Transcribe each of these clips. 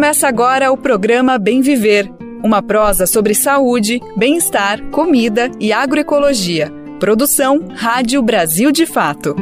Começa agora o programa Bem Viver, uma prosa sobre saúde, bem-estar, comida e agroecologia. Produção Rádio Brasil de Fato.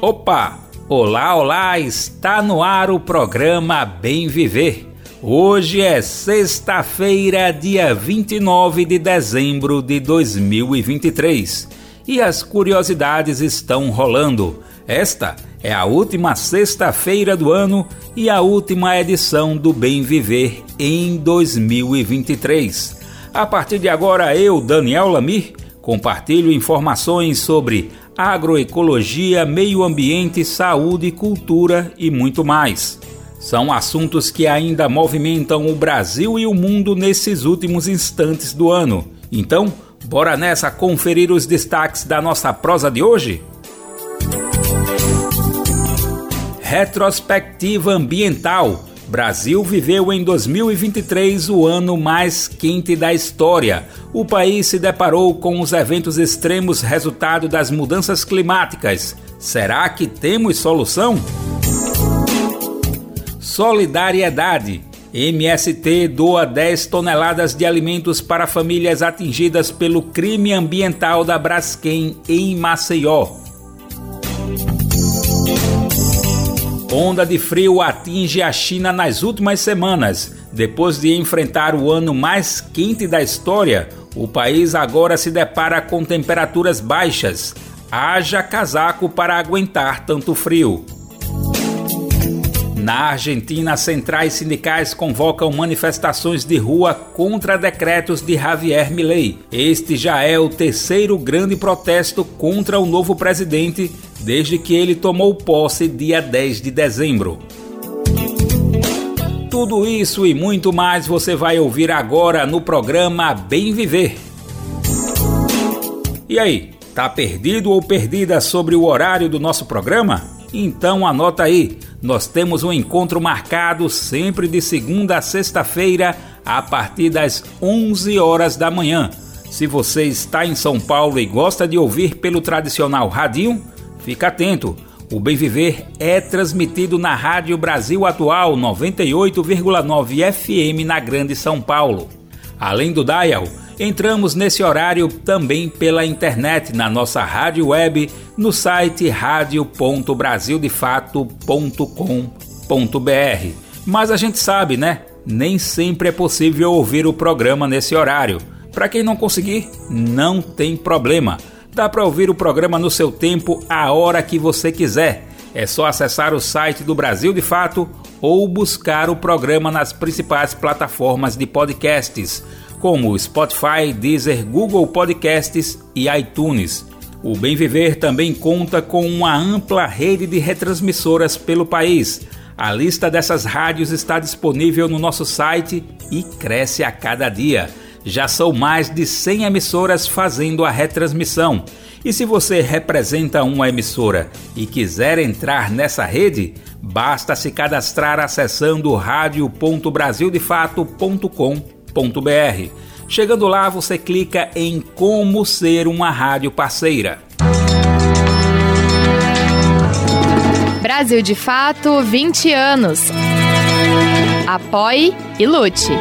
Opa! Olá, olá! Está no ar o programa Bem Viver. Hoje é sexta-feira, dia 29 de dezembro de 2023 e as curiosidades estão rolando. Esta é a última sexta-feira do ano e a última edição do Bem Viver em 2023. A partir de agora, eu, Daniel Lamir, compartilho informações sobre agroecologia, meio ambiente, saúde, cultura e muito mais. São assuntos que ainda movimentam o Brasil e o mundo nesses últimos instantes do ano. Então, bora nessa conferir os destaques da nossa prosa de hoje? Retrospectiva ambiental. Brasil viveu em 2023 o ano mais quente da história. O país se deparou com os eventos extremos resultado das mudanças climáticas. Será que temos solução? Solidariedade. MST doa 10 toneladas de alimentos para famílias atingidas pelo crime ambiental da Braskem em Maceió. Onda de frio atinge a China nas últimas semanas. Depois de enfrentar o ano mais quente da história, o país agora se depara com temperaturas baixas. Haja casaco para aguentar tanto frio. Na Argentina, centrais sindicais convocam manifestações de rua contra decretos de Javier Milei. Este já é o terceiro grande protesto contra o novo presidente desde que ele tomou posse dia 10 de dezembro. Tudo isso e muito mais você vai ouvir agora no programa Bem Viver. E aí, tá perdido ou perdida sobre o horário do nosso programa? Então anota aí, nós temos um encontro marcado sempre de segunda a sexta-feira a partir das 11 horas da manhã. Se você está em São Paulo e gosta de ouvir pelo tradicional radinho, Fica atento. O Bem Viver é transmitido na Rádio Brasil Atual 98,9 FM na Grande São Paulo. Além do dial, entramos nesse horário também pela internet na nossa rádio web no site radio.brasildefato.com.br. Mas a gente sabe, né? Nem sempre é possível ouvir o programa nesse horário. Para quem não conseguir, não tem problema Dá para ouvir o programa no seu tempo, a hora que você quiser. É só acessar o site do Brasil de Fato ou buscar o programa nas principais plataformas de podcasts, como Spotify, Deezer, Google Podcasts e iTunes. O Bem Viver também conta com uma ampla rede de retransmissoras pelo país. A lista dessas rádios está disponível no nosso site e cresce a cada dia. Já são mais de 100 emissoras fazendo a retransmissão. E se você representa uma emissora e quiser entrar nessa rede, basta se cadastrar acessando radio.brasildefato.com.br. Chegando lá, você clica em Como Ser uma Rádio Parceira. Brasil de Fato 20 anos. Apoie e lute.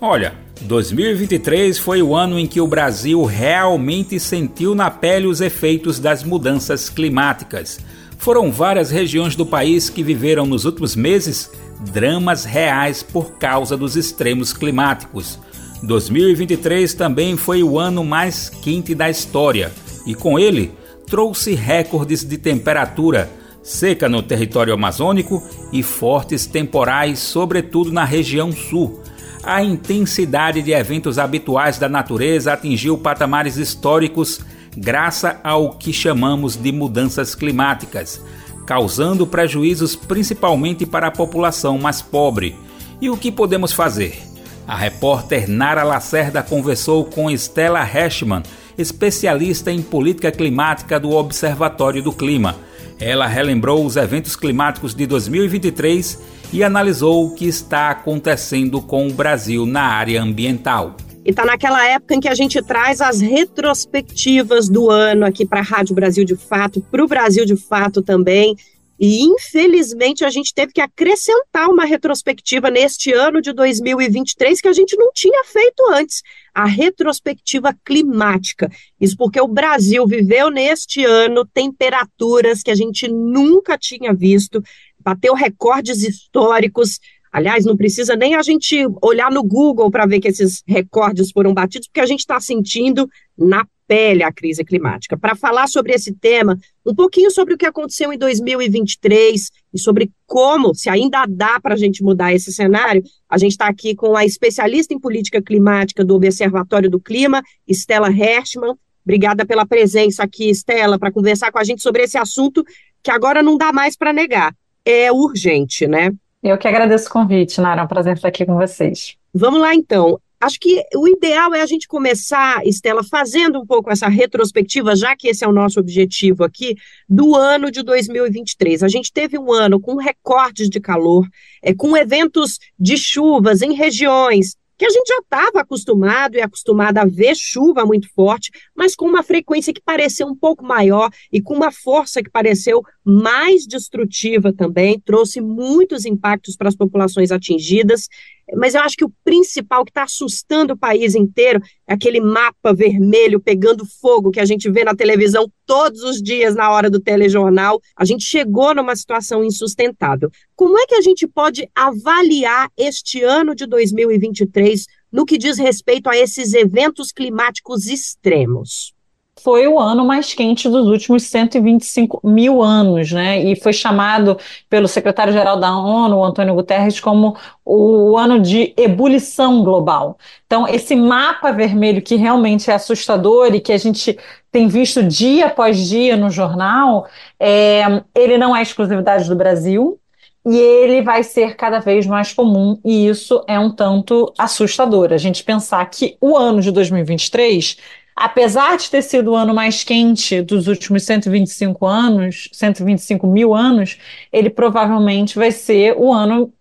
Olha, 2023 foi o ano em que o Brasil realmente sentiu na pele os efeitos das mudanças climáticas. Foram várias regiões do país que viveram nos últimos meses dramas reais por causa dos extremos climáticos. 2023 também foi o ano mais quente da história e, com ele, trouxe recordes de temperatura, seca no território amazônico e fortes temporais, sobretudo na região sul a intensidade de eventos habituais da natureza atingiu patamares históricos graças ao que chamamos de mudanças climáticas, causando prejuízos principalmente para a população mais pobre. E o que podemos fazer? A repórter Nara Lacerda conversou com Stella Heschmann, especialista em política climática do Observatório do Clima. Ela relembrou os eventos climáticos de 2023 e analisou o que está acontecendo com o Brasil na área ambiental. E está naquela época em que a gente traz as retrospectivas do ano aqui para a Rádio Brasil de Fato, para o Brasil de Fato também. E, infelizmente, a gente teve que acrescentar uma retrospectiva neste ano de 2023 que a gente não tinha feito antes a retrospectiva climática. Isso porque o Brasil viveu neste ano temperaturas que a gente nunca tinha visto, bateu recordes históricos. Aliás, não precisa nem a gente olhar no Google para ver que esses recordes foram batidos, porque a gente está sentindo na pele a crise climática. Para falar sobre esse tema, um pouquinho sobre o que aconteceu em 2023 e sobre como, se ainda dá para a gente mudar esse cenário, a gente está aqui com a especialista em política climática do Observatório do Clima, Stella Hershman. Obrigada pela presença aqui, Stella, para conversar com a gente sobre esse assunto que agora não dá mais para negar. É urgente, né? Eu que agradeço o convite, Nara. É um prazer estar aqui com vocês. Vamos lá, então. Acho que o ideal é a gente começar, Estela, fazendo um pouco essa retrospectiva, já que esse é o nosso objetivo aqui, do ano de 2023. A gente teve um ano com recortes de calor, é, com eventos de chuvas em regiões que a gente já estava acostumado e acostumada a ver chuva muito forte, mas com uma frequência que pareceu um pouco maior e com uma força que pareceu mais destrutiva também, trouxe muitos impactos para as populações atingidas. Mas eu acho que o principal que está assustando o país inteiro é aquele mapa vermelho pegando fogo que a gente vê na televisão todos os dias na hora do telejornal. A gente chegou numa situação insustentável. Como é que a gente pode avaliar este ano de 2023 no que diz respeito a esses eventos climáticos extremos? Foi o ano mais quente dos últimos 125 mil anos, né? E foi chamado pelo secretário-geral da ONU, Antônio Guterres, como o ano de ebulição global. Então, esse mapa vermelho que realmente é assustador e que a gente tem visto dia após dia no jornal, é, ele não é exclusividade do Brasil, e ele vai ser cada vez mais comum, e isso é um tanto assustador. A gente pensar que o ano de 2023 apesar de ter sido o ano mais quente dos últimos 125 anos, 125 mil anos, ele provavelmente vai ser o ano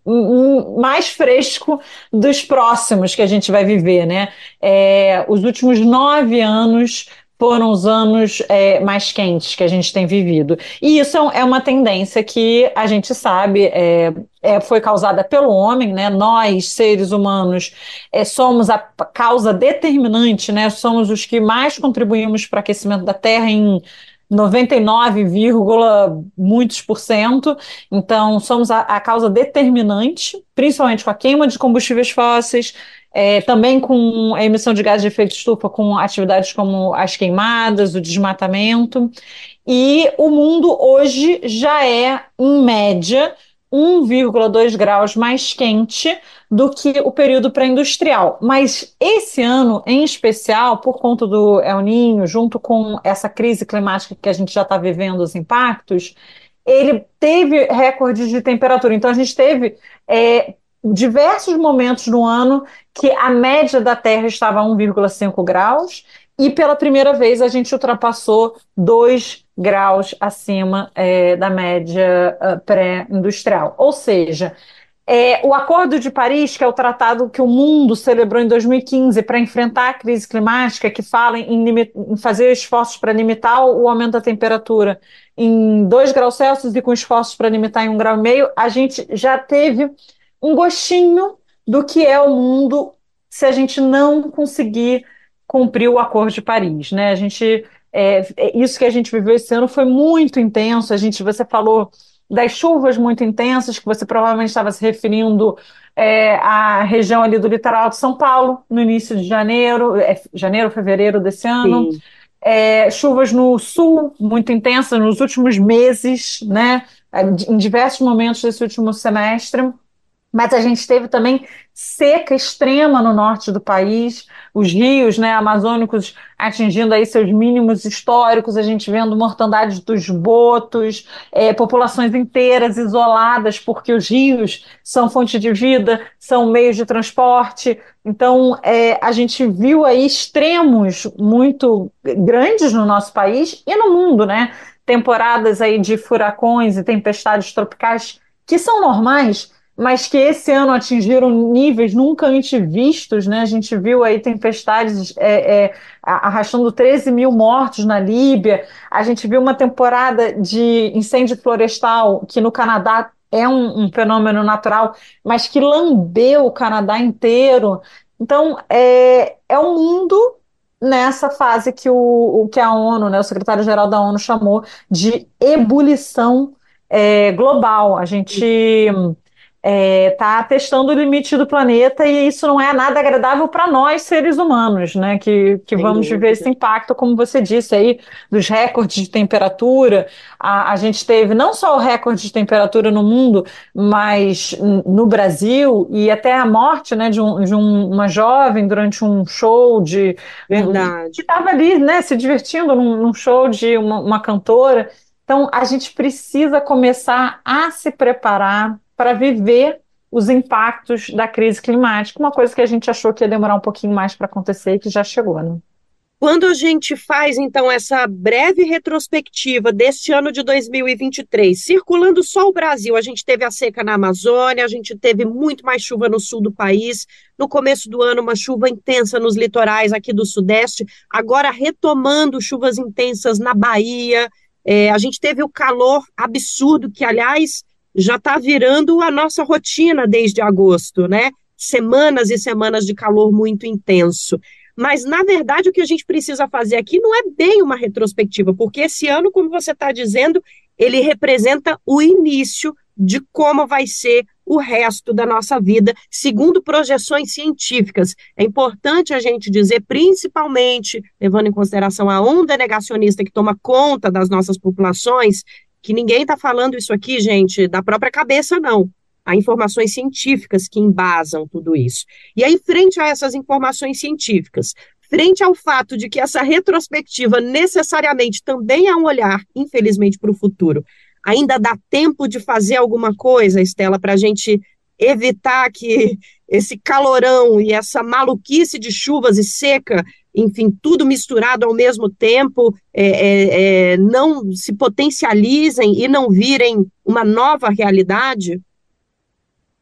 mais fresco dos próximos que a gente vai viver, né? É, os últimos nove anos foram os anos é, mais quentes que a gente tem vivido. E isso é uma tendência que a gente sabe é, é, foi causada pelo homem, né? Nós, seres humanos, é, somos a causa determinante, né? Somos os que mais contribuímos para o aquecimento da Terra em 99, muitos por cento. Então, somos a, a causa determinante, principalmente com a queima de combustíveis fósseis, é, também com a emissão de gás de efeito estufa, com atividades como as queimadas, o desmatamento. E o mundo hoje já é, em média, 1,2 graus mais quente do que o período pré-industrial. Mas esse ano, em especial, por conta do El Ninho, junto com essa crise climática que a gente já está vivendo os impactos, ele teve recordes de temperatura. Então, a gente teve é, diversos momentos no ano que a média da Terra estava a 1,5 graus e pela primeira vez a gente ultrapassou 2 graus acima é, da média uh, pré-industrial. Ou seja, é, o Acordo de Paris, que é o tratado que o mundo celebrou em 2015 para enfrentar a crise climática, que fala em, em fazer esforços para limitar o aumento da temperatura em 2 graus Celsius e com esforços para limitar em 1,5 grau, e meio, a gente já teve um gostinho do que é o mundo se a gente não conseguir cumprir o Acordo de Paris, né? A gente é, é, isso que a gente viveu esse ano foi muito intenso. A gente, você falou das chuvas muito intensas, que você provavelmente estava se referindo é, à região ali do litoral de São Paulo, no início de janeiro, é, janeiro, fevereiro desse ano. É, chuvas no sul muito intensas nos últimos meses, né? Em diversos momentos desse último semestre mas a gente teve também seca extrema no norte do país, os rios né, amazônicos atingindo aí seus mínimos históricos, a gente vendo mortandade dos botos, é, populações inteiras isoladas, porque os rios são fonte de vida, são meios de transporte. Então, é, a gente viu aí extremos muito grandes no nosso país e no mundo, né? Temporadas aí de furacões e tempestades tropicais que são normais, mas que esse ano atingiram níveis nunca antes vistos, né? A gente viu aí tempestades é, é, arrastando 13 mil mortos na Líbia, a gente viu uma temporada de incêndio florestal que no Canadá é um, um fenômeno natural, mas que lambeu o Canadá inteiro. Então, é, é um mundo nessa fase que, o, que a ONU, né, o secretário-geral da ONU chamou de ebulição é, global. A gente está é, tá testando o limite do planeta e isso não é nada agradável para nós, seres humanos, né? Que, que vamos viver esse impacto, como você disse aí, dos recordes de temperatura. A, a gente teve não só o recorde de temperatura no mundo, mas no Brasil e até a morte né, de, um, de um, uma jovem durante um show de. Verdade. Que estava ali, né, se divertindo num, num show de uma, uma cantora. Então, a gente precisa começar a se preparar para viver os impactos da crise climática, uma coisa que a gente achou que ia demorar um pouquinho mais para acontecer e que já chegou, né? Quando a gente faz, então, essa breve retrospectiva deste ano de 2023, circulando só o Brasil, a gente teve a seca na Amazônia, a gente teve muito mais chuva no sul do país, no começo do ano, uma chuva intensa nos litorais aqui do Sudeste, agora retomando chuvas intensas na Bahia, é, a gente teve o calor absurdo, que, aliás, já está virando a nossa rotina desde agosto, né? Semanas e semanas de calor muito intenso. Mas, na verdade, o que a gente precisa fazer aqui não é bem uma retrospectiva, porque esse ano, como você está dizendo, ele representa o início de como vai ser o resto da nossa vida, segundo projeções científicas. É importante a gente dizer, principalmente levando em consideração a onda negacionista que toma conta das nossas populações, que ninguém está falando isso aqui, gente, da própria cabeça, não. Há informações científicas que embasam tudo isso. E aí, frente a essas informações científicas, frente ao fato de que essa retrospectiva necessariamente também é um olhar, infelizmente, para o futuro, ainda dá tempo de fazer alguma coisa, Estela, para a gente evitar que esse calorão e essa maluquice de chuvas e seca enfim, tudo misturado ao mesmo tempo, é, é, é, não se potencializem e não virem uma nova realidade?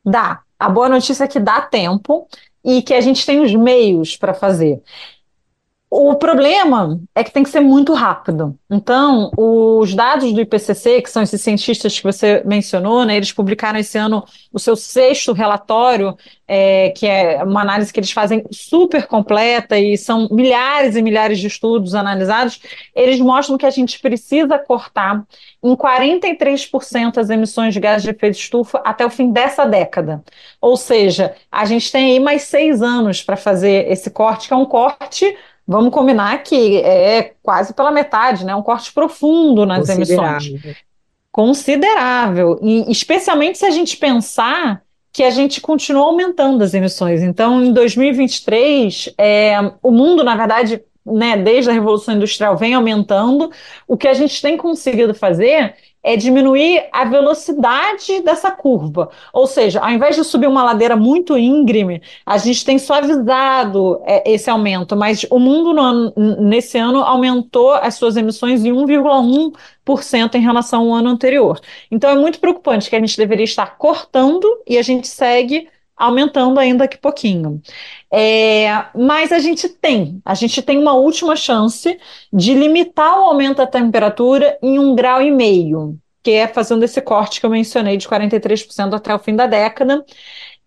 Dá. A boa notícia é que dá tempo e que a gente tem os meios para fazer. O problema é que tem que ser muito rápido. Então, os dados do IPCC, que são esses cientistas que você mencionou, né, eles publicaram esse ano o seu sexto relatório, é, que é uma análise que eles fazem super completa e são milhares e milhares de estudos analisados. Eles mostram que a gente precisa cortar em 43% as emissões de gás de efeito estufa até o fim dessa década. Ou seja, a gente tem aí mais seis anos para fazer esse corte, que é um corte Vamos combinar que é quase pela metade, né? Um corte profundo nas emissões. Considerável. E especialmente se a gente pensar que a gente continua aumentando as emissões. Então, em 2023, é, o mundo, na verdade, né, desde a Revolução Industrial, vem aumentando. O que a gente tem conseguido fazer é diminuir a velocidade dessa curva. Ou seja, ao invés de subir uma ladeira muito íngreme, a gente tem suavizado é, esse aumento, mas o mundo ano, nesse ano aumentou as suas emissões em 1,1% em relação ao ano anterior. Então é muito preocupante que a gente deveria estar cortando e a gente segue aumentando ainda que pouquinho. É, mas a gente tem, a gente tem uma última chance de limitar o aumento da temperatura em um grau e meio, que é fazendo esse corte que eu mencionei de 43% até o fim da década.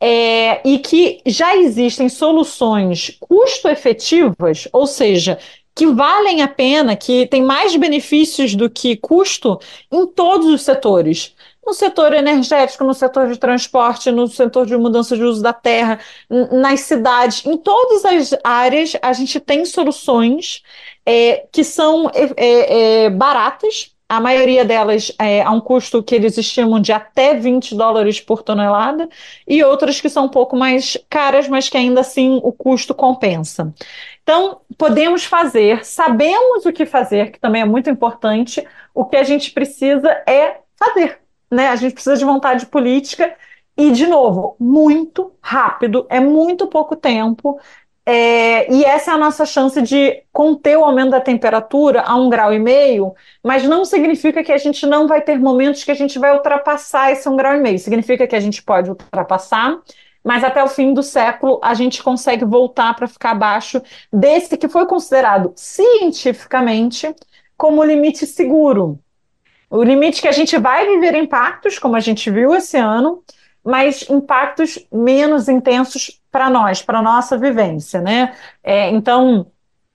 É, e que já existem soluções custo-efetivas, ou seja, que valem a pena, que têm mais benefícios do que custo em todos os setores no setor energético, no setor de transporte, no setor de mudança de uso da terra, nas cidades, em todas as áreas, a gente tem soluções é, que são é, é, é baratas. A maioria delas é, a um custo que eles estimam de até 20 dólares por tonelada, e outras que são um pouco mais caras, mas que ainda assim o custo compensa. Então, podemos fazer, sabemos o que fazer, que também é muito importante, o que a gente precisa é fazer né? A gente precisa de vontade política e, de novo, muito rápido, é muito pouco tempo. É, e essa é a nossa chance de conter o aumento da temperatura a um grau e meio, mas não significa que a gente não vai ter momentos que a gente vai ultrapassar esse um grau e meio. Significa que a gente pode ultrapassar, mas até o fim do século a gente consegue voltar para ficar abaixo desse que foi considerado cientificamente como limite seguro. O limite que a gente vai viver impactos, como a gente viu esse ano, mas impactos menos intensos para nós, para nossa vivência, né? É, então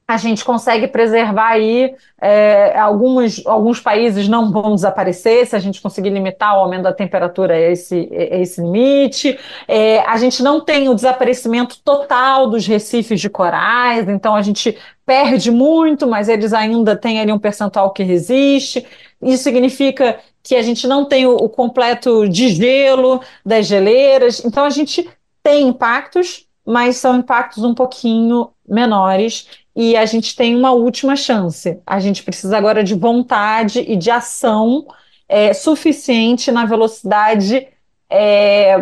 a gente consegue preservar aí é, alguns, alguns países não vão desaparecer se a gente conseguir limitar o aumento da temperatura a esse, a esse limite. É, a gente não tem o desaparecimento total dos recifes de corais, então a gente perde muito, mas eles ainda têm ali um percentual que resiste. Isso significa que a gente não tem o, o completo de gelo das geleiras. Então a gente tem impactos, mas são impactos um pouquinho menores e a gente tem uma última chance. A gente precisa agora de vontade e de ação é, suficiente na velocidade é,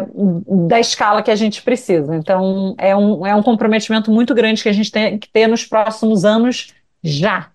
da escala que a gente precisa. Então, é um, é um comprometimento muito grande que a gente tem que ter nos próximos anos já.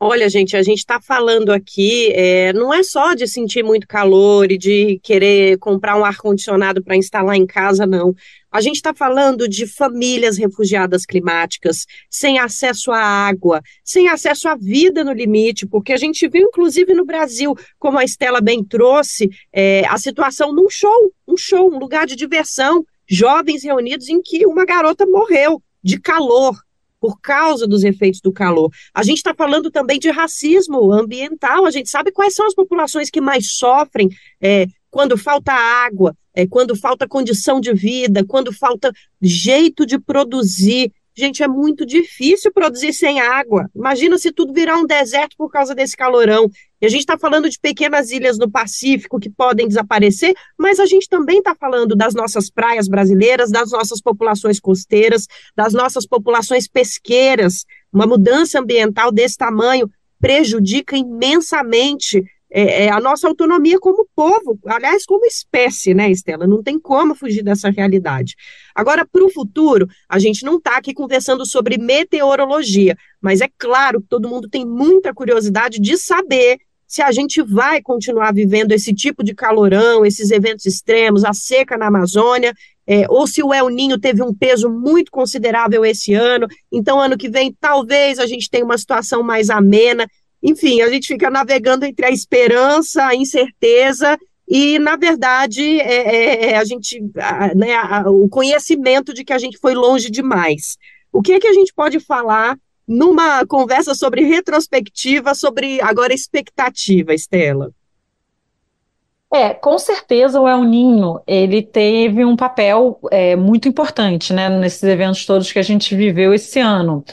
Olha, gente, a gente está falando aqui, é, não é só de sentir muito calor e de querer comprar um ar-condicionado para instalar em casa, não. A gente está falando de famílias refugiadas climáticas, sem acesso à água, sem acesso à vida no limite, porque a gente viu, inclusive no Brasil, como a Estela bem trouxe, é, a situação num show, um show, um lugar de diversão, jovens reunidos em que uma garota morreu de calor por causa dos efeitos do calor. A gente está falando também de racismo ambiental, a gente sabe quais são as populações que mais sofrem é, quando falta água, é, quando falta condição de vida, quando falta jeito de produzir. Gente, é muito difícil produzir sem água. Imagina se tudo virar um deserto por causa desse calorão. E a gente está falando de pequenas ilhas no Pacífico que podem desaparecer, mas a gente também está falando das nossas praias brasileiras, das nossas populações costeiras, das nossas populações pesqueiras. Uma mudança ambiental desse tamanho prejudica imensamente é, é, a nossa autonomia como povo, aliás, como espécie, né, Estela? Não tem como fugir dessa realidade. Agora, para o futuro, a gente não está aqui conversando sobre meteorologia, mas é claro que todo mundo tem muita curiosidade de saber se a gente vai continuar vivendo esse tipo de calorão, esses eventos extremos, a seca na Amazônia, é, ou se o El Ninho teve um peso muito considerável esse ano, então ano que vem talvez a gente tenha uma situação mais amena. Enfim, a gente fica navegando entre a esperança, a incerteza e, na verdade, é, é, é a gente, a, né, a, o conhecimento de que a gente foi longe demais. O que é que a gente pode falar numa conversa sobre retrospectiva, sobre agora expectativa, Estela? É, com certeza o El Ninho, ele teve um papel é, muito importante, né, nesses eventos todos que a gente viveu esse ano.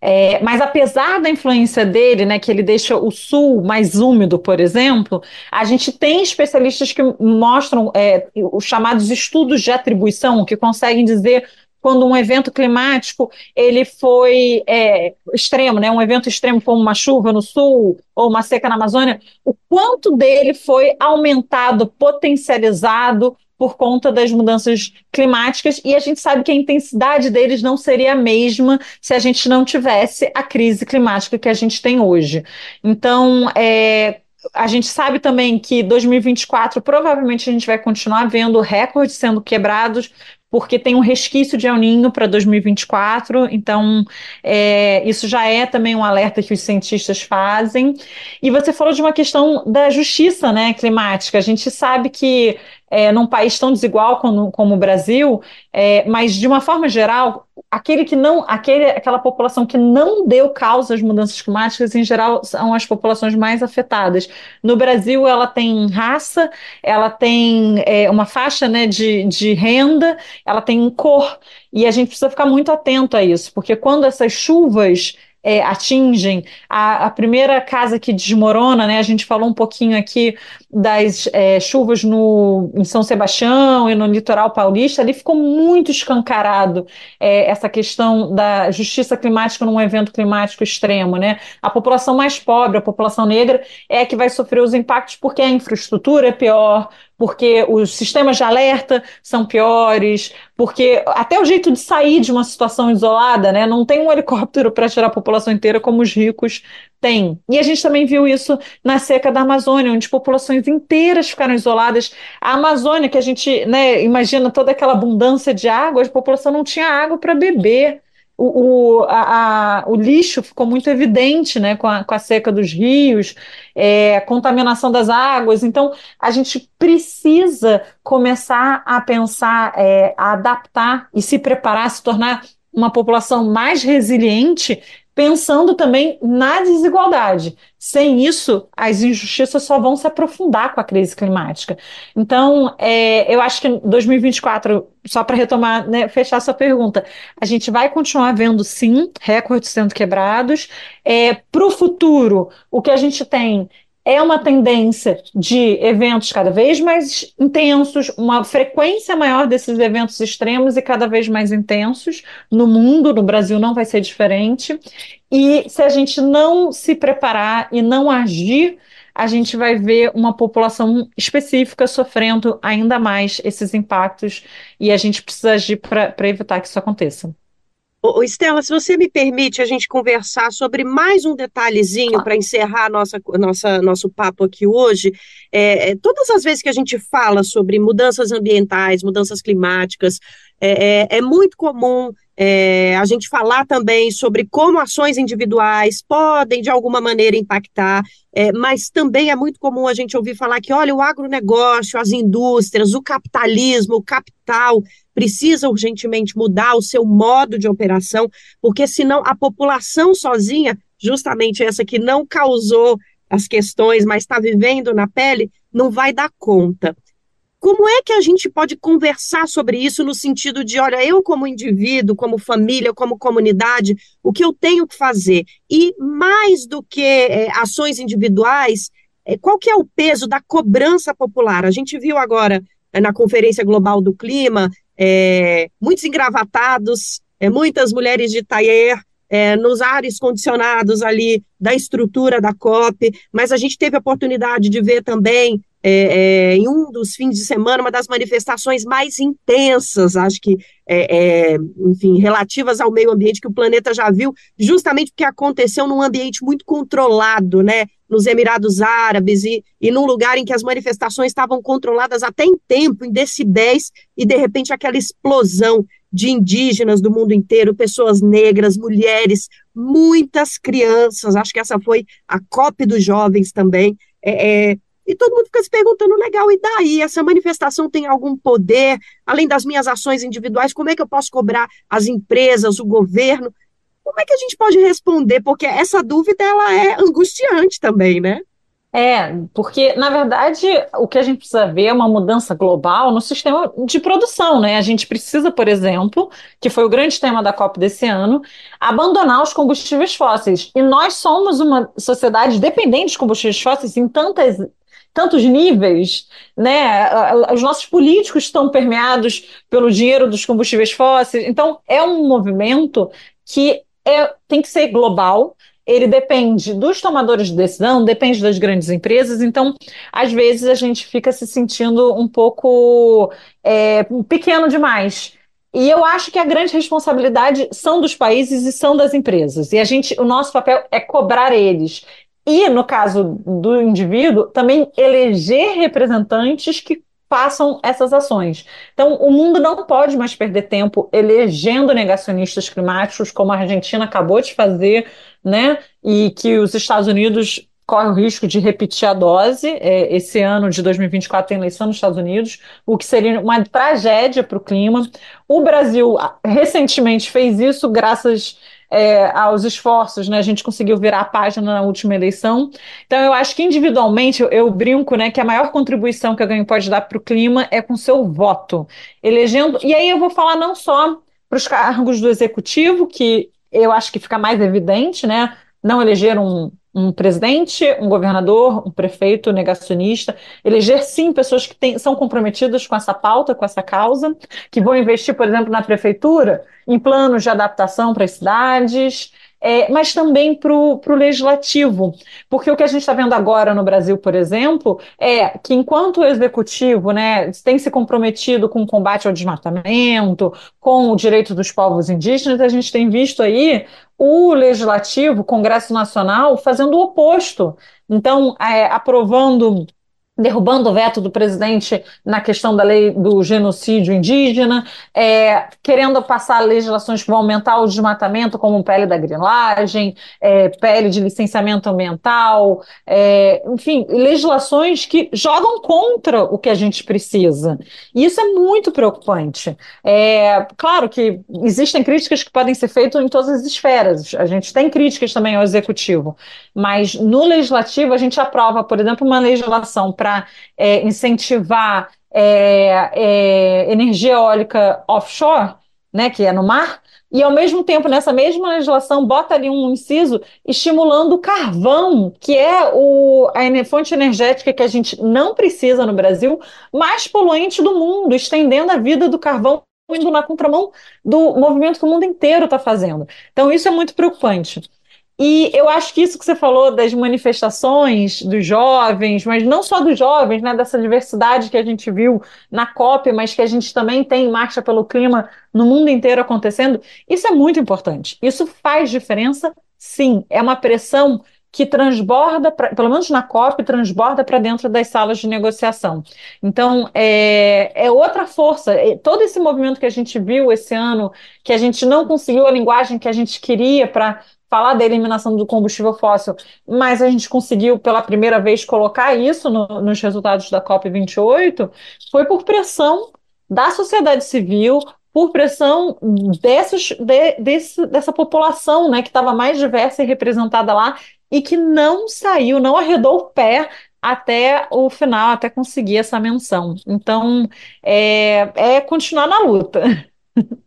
É, mas apesar da influência dele, né, que ele deixa o sul mais úmido, por exemplo, a gente tem especialistas que mostram é, os chamados estudos de atribuição, que conseguem dizer quando um evento climático ele foi é, extremo, né, um evento extremo como uma chuva no sul ou uma seca na Amazônia, o quanto dele foi aumentado, potencializado por conta das mudanças climáticas, e a gente sabe que a intensidade deles não seria a mesma se a gente não tivesse a crise climática que a gente tem hoje. Então, é, a gente sabe também que 2024 provavelmente a gente vai continuar vendo recordes sendo quebrados, porque tem um resquício de El Ninho para 2024, então é, isso já é também um alerta que os cientistas fazem. E você falou de uma questão da justiça né, climática. A gente sabe que é, num país tão desigual como, como o Brasil, é, mas de uma forma geral, aquele que não, aquele, aquela população que não deu causa às mudanças climáticas, em geral, são as populações mais afetadas. No Brasil, ela tem raça, ela tem é, uma faixa né, de, de renda, ela tem cor, e a gente precisa ficar muito atento a isso, porque quando essas chuvas é, atingem. A, a, primeira casa que desmorona, né? A gente falou um pouquinho aqui das é, chuvas no, em São Sebastião e no litoral paulista, ali ficou muito escancarado é, essa questão da justiça climática num evento climático extremo, né? A população mais pobre, a população negra, é a que vai sofrer os impactos porque a infraestrutura é pior, porque os sistemas de alerta são piores, porque até o jeito de sair de uma situação isolada, né? Não tem um helicóptero para tirar a população inteira como os ricos têm. E a gente também viu isso na seca da Amazônia, onde populações inteiras ficaram isoladas. A Amazônia, que a gente né, imagina toda aquela abundância de água, a população não tinha água para beber o, o, a, a, o lixo ficou muito evidente né, com, a, com a seca dos rios, é, a contaminação das águas. Então, a gente precisa começar a pensar, é, a adaptar e se preparar, se tornar uma população mais resiliente pensando também na desigualdade. Sem isso, as injustiças só vão se aprofundar com a crise climática. Então, é, eu acho que 2024, só para retomar, né, fechar sua pergunta, a gente vai continuar vendo, sim, recordes sendo quebrados. É, para o futuro, o que a gente tem é uma tendência de eventos cada vez mais intensos, uma frequência maior desses eventos extremos e cada vez mais intensos no mundo, no Brasil não vai ser diferente. E se a gente não se preparar e não agir, a gente vai ver uma população específica sofrendo ainda mais esses impactos e a gente precisa agir para evitar que isso aconteça. Ô, Estela, se você me permite a gente conversar sobre mais um detalhezinho claro. para encerrar nossa, nossa, nosso papo aqui hoje. É, é, todas as vezes que a gente fala sobre mudanças ambientais, mudanças climáticas, é, é, é muito comum é, a gente falar também sobre como ações individuais podem, de alguma maneira, impactar, é, mas também é muito comum a gente ouvir falar que, olha, o agronegócio, as indústrias, o capitalismo, o capital precisa urgentemente mudar o seu modo de operação, porque senão a população sozinha, justamente essa que não causou as questões, mas está vivendo na pele, não vai dar conta. Como é que a gente pode conversar sobre isso no sentido de, olha, eu como indivíduo, como família, como comunidade, o que eu tenho que fazer? E mais do que é, ações individuais, é, qual que é o peso da cobrança popular? A gente viu agora é, na Conferência Global do Clima, é, muitos engravatados, é, muitas mulheres de taier, é, nos ares condicionados ali da estrutura da COP, mas a gente teve a oportunidade de ver também é, é, em um dos fins de semana, uma das manifestações mais intensas, acho que, é, é, enfim, relativas ao meio ambiente que o planeta já viu, justamente porque aconteceu num ambiente muito controlado, né, nos Emirados Árabes e, e num lugar em que as manifestações estavam controladas até em tempo, em decibéis, e de repente aquela explosão de indígenas do mundo inteiro, pessoas negras, mulheres, muitas crianças, acho que essa foi a COP dos jovens também, é, é e todo mundo fica se perguntando, legal, e daí? Essa manifestação tem algum poder, além das minhas ações individuais? Como é que eu posso cobrar as empresas, o governo? Como é que a gente pode responder? Porque essa dúvida ela é angustiante também, né? É, porque, na verdade, o que a gente precisa ver é uma mudança global no sistema de produção, né? A gente precisa, por exemplo, que foi o grande tema da COP desse ano, abandonar os combustíveis fósseis. E nós somos uma sociedade dependente de combustíveis fósseis em tantas tantos níveis, né? Os nossos políticos estão permeados pelo dinheiro dos combustíveis fósseis. Então, é um movimento que é, tem que ser global. Ele depende dos tomadores de decisão, depende das grandes empresas. Então, às vezes, a gente fica se sentindo um pouco é, pequeno demais. E eu acho que a grande responsabilidade são dos países e são das empresas. E a gente, o nosso papel é cobrar eles. E, no caso do indivíduo, também eleger representantes que façam essas ações. Então, o mundo não pode mais perder tempo elegendo negacionistas climáticos, como a Argentina acabou de fazer, né? E que os Estados Unidos correm o risco de repetir a dose. É, esse ano de 2024 tem eleição nos Estados Unidos, o que seria uma tragédia para o clima. O Brasil ah, recentemente fez isso graças é, aos esforços, né? A gente conseguiu virar a página na última eleição. Então, eu acho que individualmente, eu, eu brinco, né, que a maior contribuição que alguém pode dar para o clima é com seu voto, elegendo. E aí eu vou falar não só para os cargos do executivo, que eu acho que fica mais evidente, né? Não eleger um, um presidente, um governador, um prefeito negacionista, eleger sim pessoas que são comprometidas com essa pauta, com essa causa, que vão investir, por exemplo, na prefeitura, em planos de adaptação para as cidades, é, mas também para o legislativo. Porque o que a gente está vendo agora no Brasil, por exemplo, é que enquanto o executivo né, tem se comprometido com o combate ao desmatamento, com o direito dos povos indígenas, a gente tem visto aí o legislativo, o Congresso Nacional, fazendo o oposto. Então, é, aprovando derrubando o veto do presidente na questão da lei do genocídio indígena, é, querendo passar legislações que vão aumentar o desmatamento, como pele da grilagem, é, pele de licenciamento ambiental, é, enfim, legislações que jogam contra o que a gente precisa. E isso é muito preocupante. É, claro que existem críticas que podem ser feitas em todas as esferas, a gente tem críticas também ao executivo, mas no legislativo a gente aprova, por exemplo, uma legislação para é, incentivar é, é, energia eólica offshore, né, que é no mar, e ao mesmo tempo, nessa mesma legislação, bota ali um inciso estimulando o carvão, que é o, a fonte energética que a gente não precisa no Brasil, mais poluente do mundo, estendendo a vida do carvão indo na contramão do movimento que o mundo inteiro está fazendo. Então, isso é muito preocupante. E eu acho que isso que você falou das manifestações dos jovens, mas não só dos jovens, né, dessa diversidade que a gente viu na COP, mas que a gente também tem em Marcha pelo Clima no mundo inteiro acontecendo, isso é muito importante. Isso faz diferença, sim. É uma pressão que transborda, pra, pelo menos na COP, transborda para dentro das salas de negociação. Então, é, é outra força. É, todo esse movimento que a gente viu esse ano, que a gente não conseguiu a linguagem que a gente queria para falar da eliminação do combustível fóssil, mas a gente conseguiu pela primeira vez colocar isso no, nos resultados da COP28, foi por pressão da sociedade civil, por pressão desses, de, desse, dessa população né, que estava mais diversa e representada lá e que não saiu, não arredou o pé até o final, até conseguir essa menção. Então, é, é continuar na luta.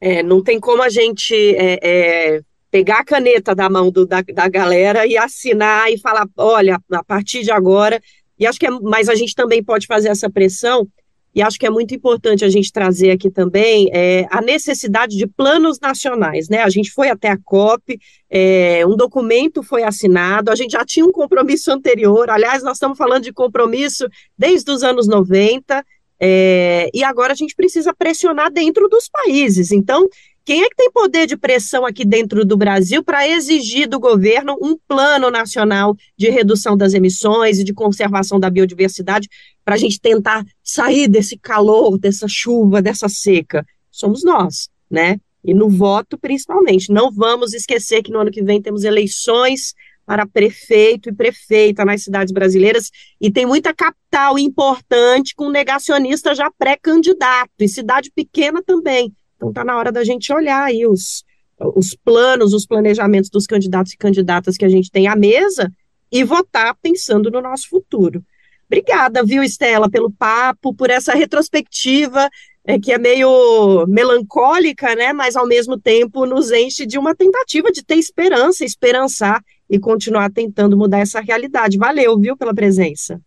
É, não tem como a gente é, é, pegar a caneta da mão do, da, da galera e assinar e falar, olha, a partir de agora, e acho que é, mas a gente também pode fazer essa pressão, e acho que é muito importante a gente trazer aqui também é, a necessidade de planos nacionais, né? A gente foi até a COP, é, um documento foi assinado, a gente já tinha um compromisso anterior, aliás, nós estamos falando de compromisso desde os anos 90, é, e agora a gente precisa pressionar dentro dos países. Então, quem é que tem poder de pressão aqui dentro do Brasil para exigir do governo um plano nacional de redução das emissões e de conservação da biodiversidade para a gente tentar sair desse calor, dessa chuva, dessa seca? Somos nós, né? E no voto, principalmente. Não vamos esquecer que no ano que vem temos eleições para prefeito e prefeita nas cidades brasileiras e tem muita capital importante com negacionista já pré-candidato e cidade pequena também. Então está na hora da gente olhar aí os, os planos, os planejamentos dos candidatos e candidatas que a gente tem à mesa e votar pensando no nosso futuro. Obrigada, viu, Estela, pelo papo, por essa retrospectiva é, que é meio melancólica, né? Mas ao mesmo tempo nos enche de uma tentativa de ter esperança, esperançar e continuar tentando mudar essa realidade. Valeu, viu, pela presença.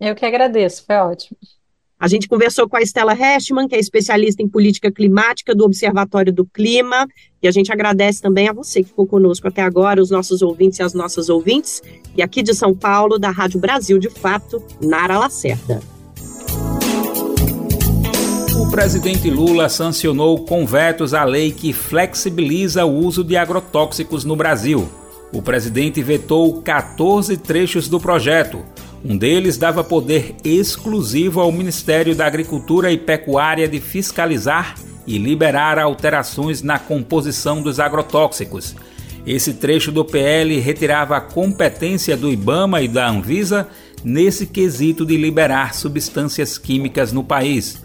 Eu que agradeço, foi ótimo. A gente conversou com a Estela Hestman, que é especialista em política climática do Observatório do Clima, e a gente agradece também a você que ficou conosco até agora, os nossos ouvintes e as nossas ouvintes, e aqui de São Paulo, da Rádio Brasil de Fato, Nara Lacerda. O presidente Lula sancionou com vetos a lei que flexibiliza o uso de agrotóxicos no Brasil. O presidente vetou 14 trechos do projeto, um deles dava poder exclusivo ao Ministério da Agricultura e Pecuária de fiscalizar e liberar alterações na composição dos agrotóxicos. Esse trecho do PL retirava a competência do IBAMA e da Anvisa nesse quesito de liberar substâncias químicas no país.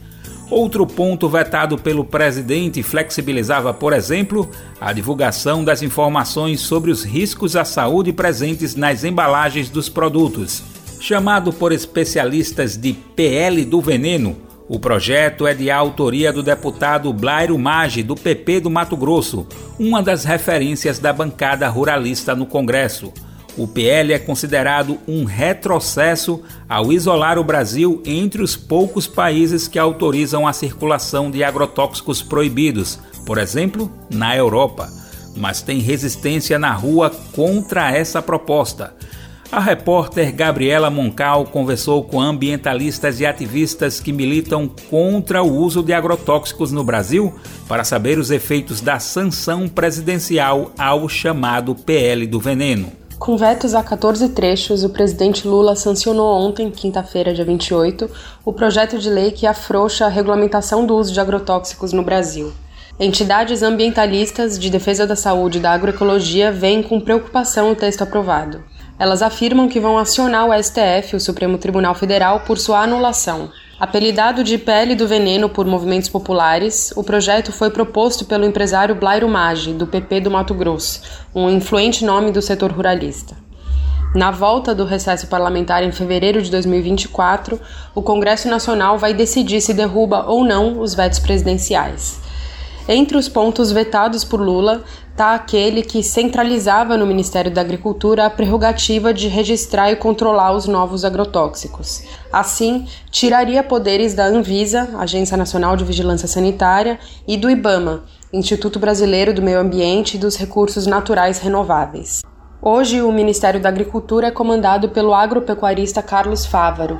Outro ponto vetado pelo presidente flexibilizava, por exemplo, a divulgação das informações sobre os riscos à saúde presentes nas embalagens dos produtos. Chamado por especialistas de PL do Veneno, o projeto é de autoria do deputado Blairo Maggi, do PP do Mato Grosso, uma das referências da bancada ruralista no Congresso. O PL é considerado um retrocesso ao isolar o Brasil entre os poucos países que autorizam a circulação de agrotóxicos proibidos, por exemplo, na Europa. mas tem resistência na rua contra essa proposta. A repórter Gabriela Moncal conversou com ambientalistas e ativistas que militam contra o uso de agrotóxicos no Brasil para saber os efeitos da sanção presidencial ao chamado PL do veneno. Com vetos a 14 trechos, o presidente Lula sancionou ontem, quinta-feira, dia 28, o projeto de lei que afrouxa a regulamentação do uso de agrotóxicos no Brasil. Entidades ambientalistas de defesa da saúde e da agroecologia veem com preocupação o texto aprovado. Elas afirmam que vão acionar o STF, o Supremo Tribunal Federal, por sua anulação. Apelidado de Pele do Veneno por movimentos populares, o projeto foi proposto pelo empresário Blairo Maggi, do PP do Mato Grosso, um influente nome do setor ruralista. Na volta do recesso parlamentar em fevereiro de 2024, o Congresso Nacional vai decidir se derruba ou não os vetos presidenciais. Entre os pontos vetados por Lula está aquele que centralizava no Ministério da Agricultura a prerrogativa de registrar e controlar os novos agrotóxicos. Assim, tiraria poderes da Anvisa, Agência Nacional de Vigilância Sanitária, e do IBAMA, Instituto Brasileiro do Meio Ambiente e dos Recursos Naturais Renováveis. Hoje, o Ministério da Agricultura é comandado pelo agropecuarista Carlos Fávaro.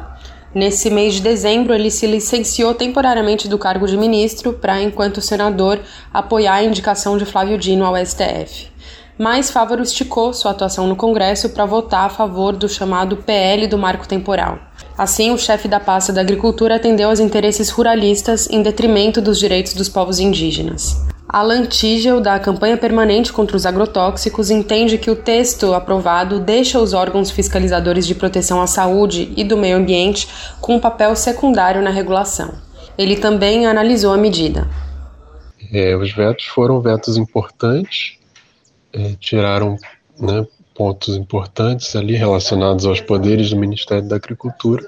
Nesse mês de dezembro, ele se licenciou temporariamente do cargo de ministro para, enquanto senador, apoiar a indicação de Flávio Dino ao STF. Mas Fávaro esticou sua atuação no Congresso para votar a favor do chamado PL do marco temporal. Assim, o chefe da pasta da Agricultura atendeu aos interesses ruralistas em detrimento dos direitos dos povos indígenas. Alan Tigel, da campanha permanente contra os agrotóxicos, entende que o texto aprovado deixa os órgãos fiscalizadores de proteção à saúde e do meio ambiente com um papel secundário na regulação. Ele também analisou a medida. É, os vetos foram vetos importantes, é, tiraram né, pontos importantes ali relacionados aos poderes do Ministério da Agricultura,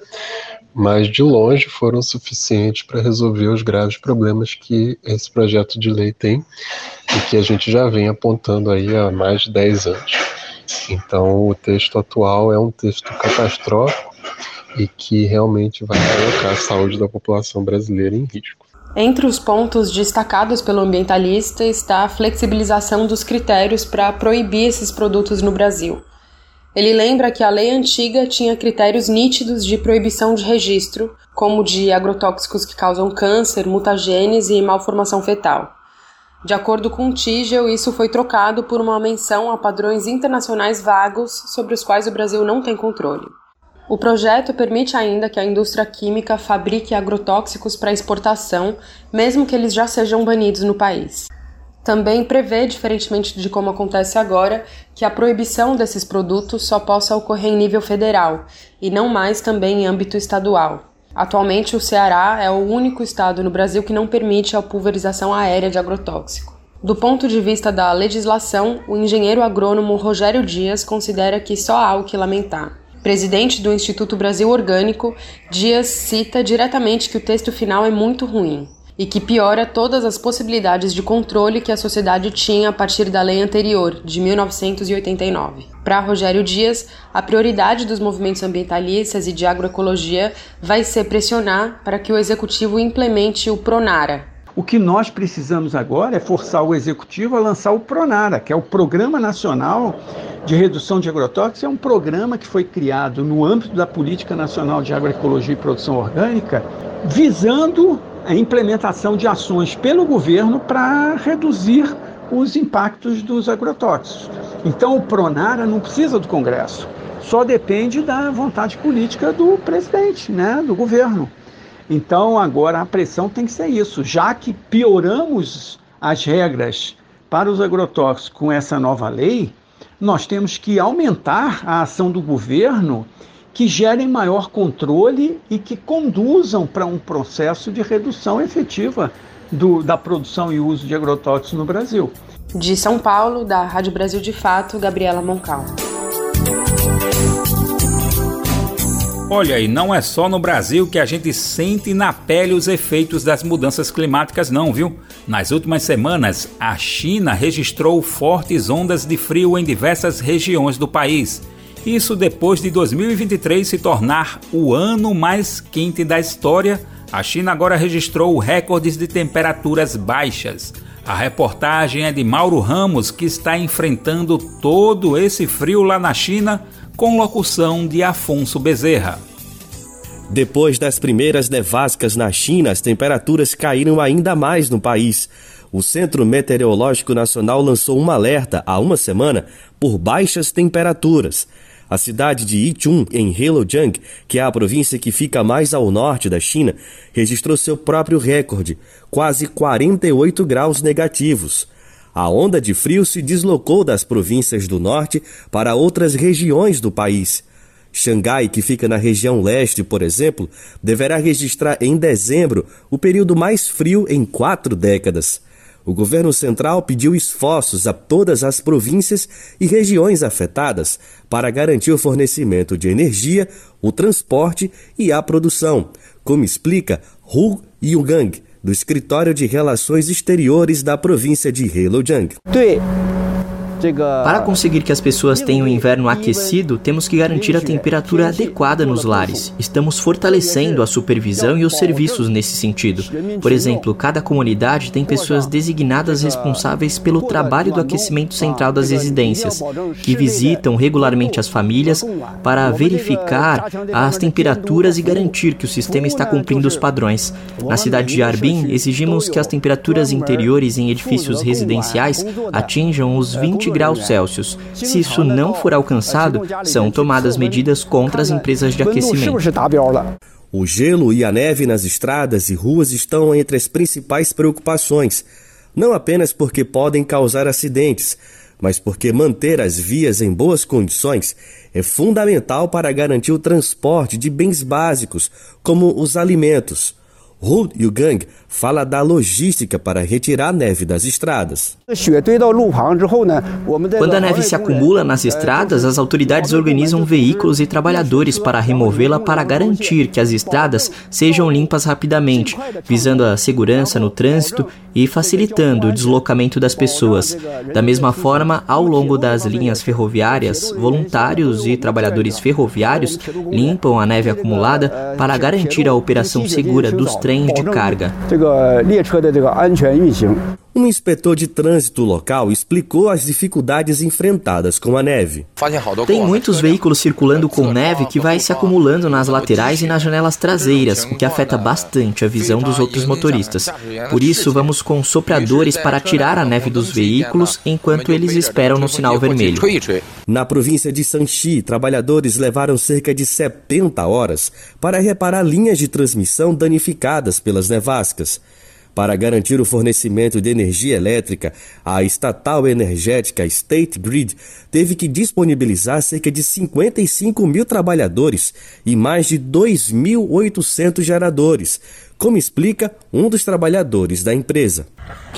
mas de longe foram suficientes para resolver os graves problemas que esse projeto de lei tem e que a gente já vem apontando aí há mais de 10 anos. Então, o texto atual é um texto catastrófico e que realmente vai colocar a saúde da população brasileira em risco. Entre os pontos destacados pelo ambientalista está a flexibilização dos critérios para proibir esses produtos no Brasil. Ele lembra que a lei antiga tinha critérios nítidos de proibição de registro, como de agrotóxicos que causam câncer, mutagenes e malformação fetal. De acordo com Tigel, isso foi trocado por uma menção a padrões internacionais vagos sobre os quais o Brasil não tem controle. O projeto permite ainda que a indústria química fabrique agrotóxicos para exportação, mesmo que eles já sejam banidos no país também prevê, diferentemente de como acontece agora, que a proibição desses produtos só possa ocorrer em nível federal e não mais também em âmbito estadual. Atualmente, o Ceará é o único estado no Brasil que não permite a pulverização aérea de agrotóxico. Do ponto de vista da legislação, o engenheiro agrônomo Rogério Dias considera que só há o que lamentar. Presidente do Instituto Brasil Orgânico, Dias cita diretamente que o texto final é muito ruim e que piora todas as possibilidades de controle que a sociedade tinha a partir da lei anterior, de 1989. Para Rogério Dias, a prioridade dos movimentos ambientalistas e de agroecologia vai ser pressionar para que o executivo implemente o Pronara, o que nós precisamos agora é forçar o executivo a lançar o PRONARA, que é o Programa Nacional de Redução de Agrotóxicos. É um programa que foi criado no âmbito da Política Nacional de Agroecologia e Produção Orgânica, visando a implementação de ações pelo governo para reduzir os impactos dos agrotóxicos. Então, o Pronara não precisa do Congresso, só depende da vontade política do presidente, né, do governo. Então, agora a pressão tem que ser isso, já que pioramos as regras para os agrotóxicos com essa nova lei, nós temos que aumentar a ação do governo que gerem maior controle e que conduzam para um processo de redução efetiva do, da produção e uso de agrotóxicos no Brasil. De São Paulo, da Rádio Brasil de Fato, Gabriela Moncal. Olha, e não é só no Brasil que a gente sente na pele os efeitos das mudanças climáticas, não, viu? Nas últimas semanas, a China registrou fortes ondas de frio em diversas regiões do país isso depois de 2023 se tornar o ano mais quente da história, a China agora registrou recordes de temperaturas baixas. A reportagem é de Mauro Ramos, que está enfrentando todo esse frio lá na China, com locução de Afonso Bezerra. Depois das primeiras nevascas na China, as temperaturas caíram ainda mais no país. O Centro Meteorológico Nacional lançou um alerta há uma semana por baixas temperaturas. A cidade de Yichun, em Heilongjiang, que é a província que fica mais ao norte da China, registrou seu próprio recorde, quase 48 graus negativos. A onda de frio se deslocou das províncias do norte para outras regiões do país. Xangai, que fica na região leste, por exemplo, deverá registrar em dezembro o período mais frio em quatro décadas. O governo central pediu esforços a todas as províncias e regiões afetadas para garantir o fornecimento de energia, o transporte e a produção, como explica Hu Yugang, do Escritório de Relações Exteriores da província de Heilongjiang. Para conseguir que as pessoas tenham o inverno aquecido, temos que garantir a temperatura adequada nos lares. Estamos fortalecendo a supervisão e os serviços nesse sentido. Por exemplo, cada comunidade tem pessoas designadas responsáveis pelo trabalho do aquecimento central das residências, que visitam regularmente as famílias para verificar as temperaturas e garantir que o sistema está cumprindo os padrões. Na cidade de Arbin, exigimos que as temperaturas interiores em edifícios residenciais atinjam os 20 20 graus Celsius. Se isso não for alcançado, são tomadas medidas contra as empresas de aquecimento. O gelo e a neve nas estradas e ruas estão entre as principais preocupações, não apenas porque podem causar acidentes, mas porque manter as vias em boas condições é fundamental para garantir o transporte de bens básicos, como os alimentos. Hu Yugang fala da logística para retirar a neve das estradas. Quando a neve se acumula nas estradas, as autoridades organizam veículos e trabalhadores para removê-la para garantir que as estradas sejam limpas rapidamente, visando a segurança no trânsito e facilitando o deslocamento das pessoas. Da mesma forma, ao longo das linhas ferroviárias, voluntários e trabalhadores ferroviários limpam a neve acumulada para garantir a operação segura dos 保证这个列车的这个安全运行。Um inspetor de trânsito local explicou as dificuldades enfrentadas com a neve. Tem muitos veículos circulando com neve que vai se acumulando nas laterais e nas janelas traseiras, o que afeta bastante a visão dos outros motoristas. Por isso, vamos com sopradores para tirar a neve dos veículos enquanto eles esperam no sinal vermelho. Na província de Sanxi, trabalhadores levaram cerca de 70 horas para reparar linhas de transmissão danificadas pelas nevascas. Para garantir o fornecimento de energia elétrica, a estatal energética State Grid teve que disponibilizar cerca de 55 mil trabalhadores e mais de 2.800 geradores, como explica um dos trabalhadores da empresa.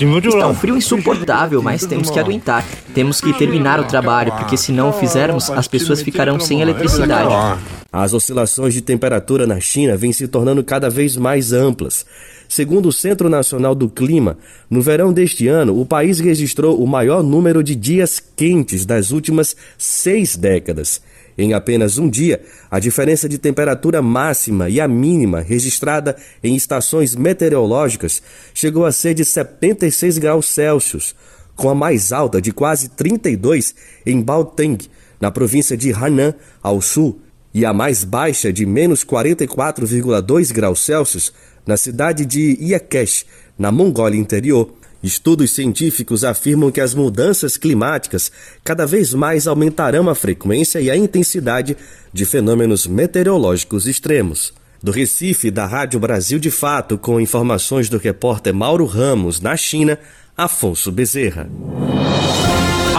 Está um frio insuportável, mas temos que aguentar. Temos que terminar o trabalho, porque se não o fizermos, as pessoas ficarão sem eletricidade. As oscilações de temperatura na China vêm se tornando cada vez mais amplas. Segundo o Centro Nacional do Clima, no verão deste ano, o país registrou o maior número de dias quentes das últimas seis décadas. Em apenas um dia, a diferença de temperatura máxima e a mínima registrada em estações meteorológicas chegou a ser de 76 graus Celsius, com a mais alta de quase 32 em Baoteng, na província de Hanan, ao sul, e a mais baixa de menos 44,2 graus Celsius na cidade de Iakesh, na Mongólia Interior. Estudos científicos afirmam que as mudanças climáticas cada vez mais aumentarão a frequência e a intensidade de fenômenos meteorológicos extremos. Do Recife, da Rádio Brasil de Fato, com informações do repórter Mauro Ramos, na China, Afonso Bezerra.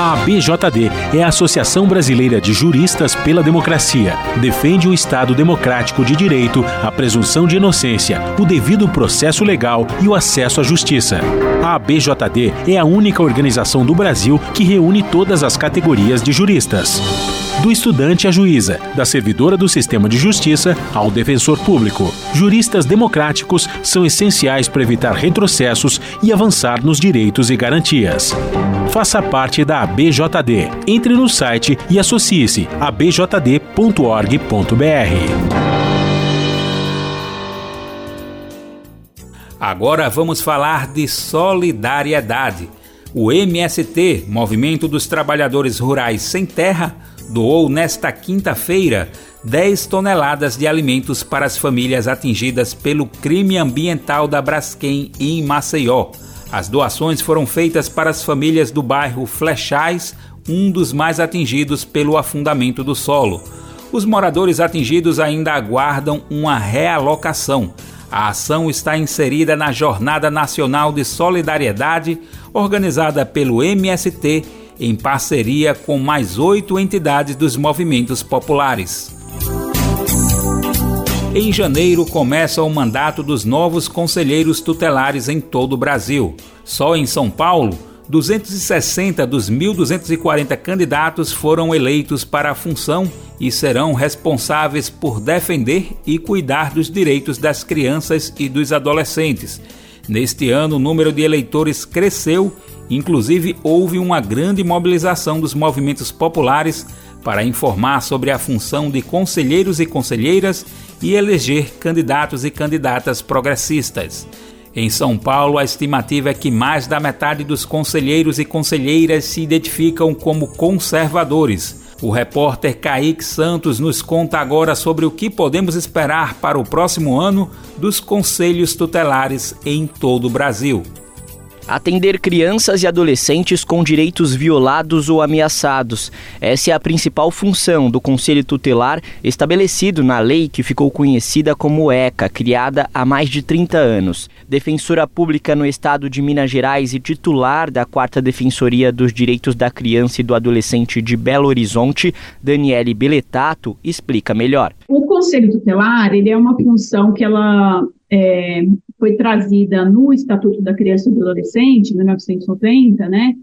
A ABJD é a Associação Brasileira de Juristas pela Democracia. Defende o Estado democrático de direito, a presunção de inocência, o devido processo legal e o acesso à justiça. A ABJD é a única organização do Brasil que reúne todas as categorias de juristas do estudante à juíza, da servidora do sistema de justiça ao defensor público. Juristas democráticos são essenciais para evitar retrocessos e avançar nos direitos e garantias. Faça parte da ABJD. Entre no site e associe-se a abjd.org.br. Agora vamos falar de solidariedade. O MST, Movimento dos Trabalhadores Rurais Sem Terra, doou nesta quinta-feira 10 toneladas de alimentos para as famílias atingidas pelo crime ambiental da Braskem em Maceió. As doações foram feitas para as famílias do bairro Flechais, um dos mais atingidos pelo afundamento do solo. Os moradores atingidos ainda aguardam uma realocação. A ação está inserida na Jornada Nacional de Solidariedade, organizada pelo MST, em parceria com mais oito entidades dos movimentos populares. Em janeiro começa o mandato dos novos conselheiros tutelares em todo o Brasil. Só em São Paulo, 260 dos 1.240 candidatos foram eleitos para a função e serão responsáveis por defender e cuidar dos direitos das crianças e dos adolescentes. Neste ano, o número de eleitores cresceu, inclusive houve uma grande mobilização dos movimentos populares para informar sobre a função de conselheiros e conselheiras e eleger candidatos e candidatas progressistas. Em São Paulo, a estimativa é que mais da metade dos conselheiros e conselheiras se identificam como conservadores. O repórter Kaique Santos nos conta agora sobre o que podemos esperar para o próximo ano dos conselhos tutelares em todo o Brasil atender crianças e adolescentes com direitos violados ou ameaçados. Essa é a principal função do Conselho Tutelar estabelecido na lei que ficou conhecida como ECA, criada há mais de 30 anos. Defensora pública no estado de Minas Gerais e titular da Quarta Defensoria dos Direitos da Criança e do Adolescente de Belo Horizonte, Daniele Beletato, explica melhor. O Conselho Tutelar ele é uma função que ela é, foi trazida no Estatuto da Criança e do Adolescente, 1990, né,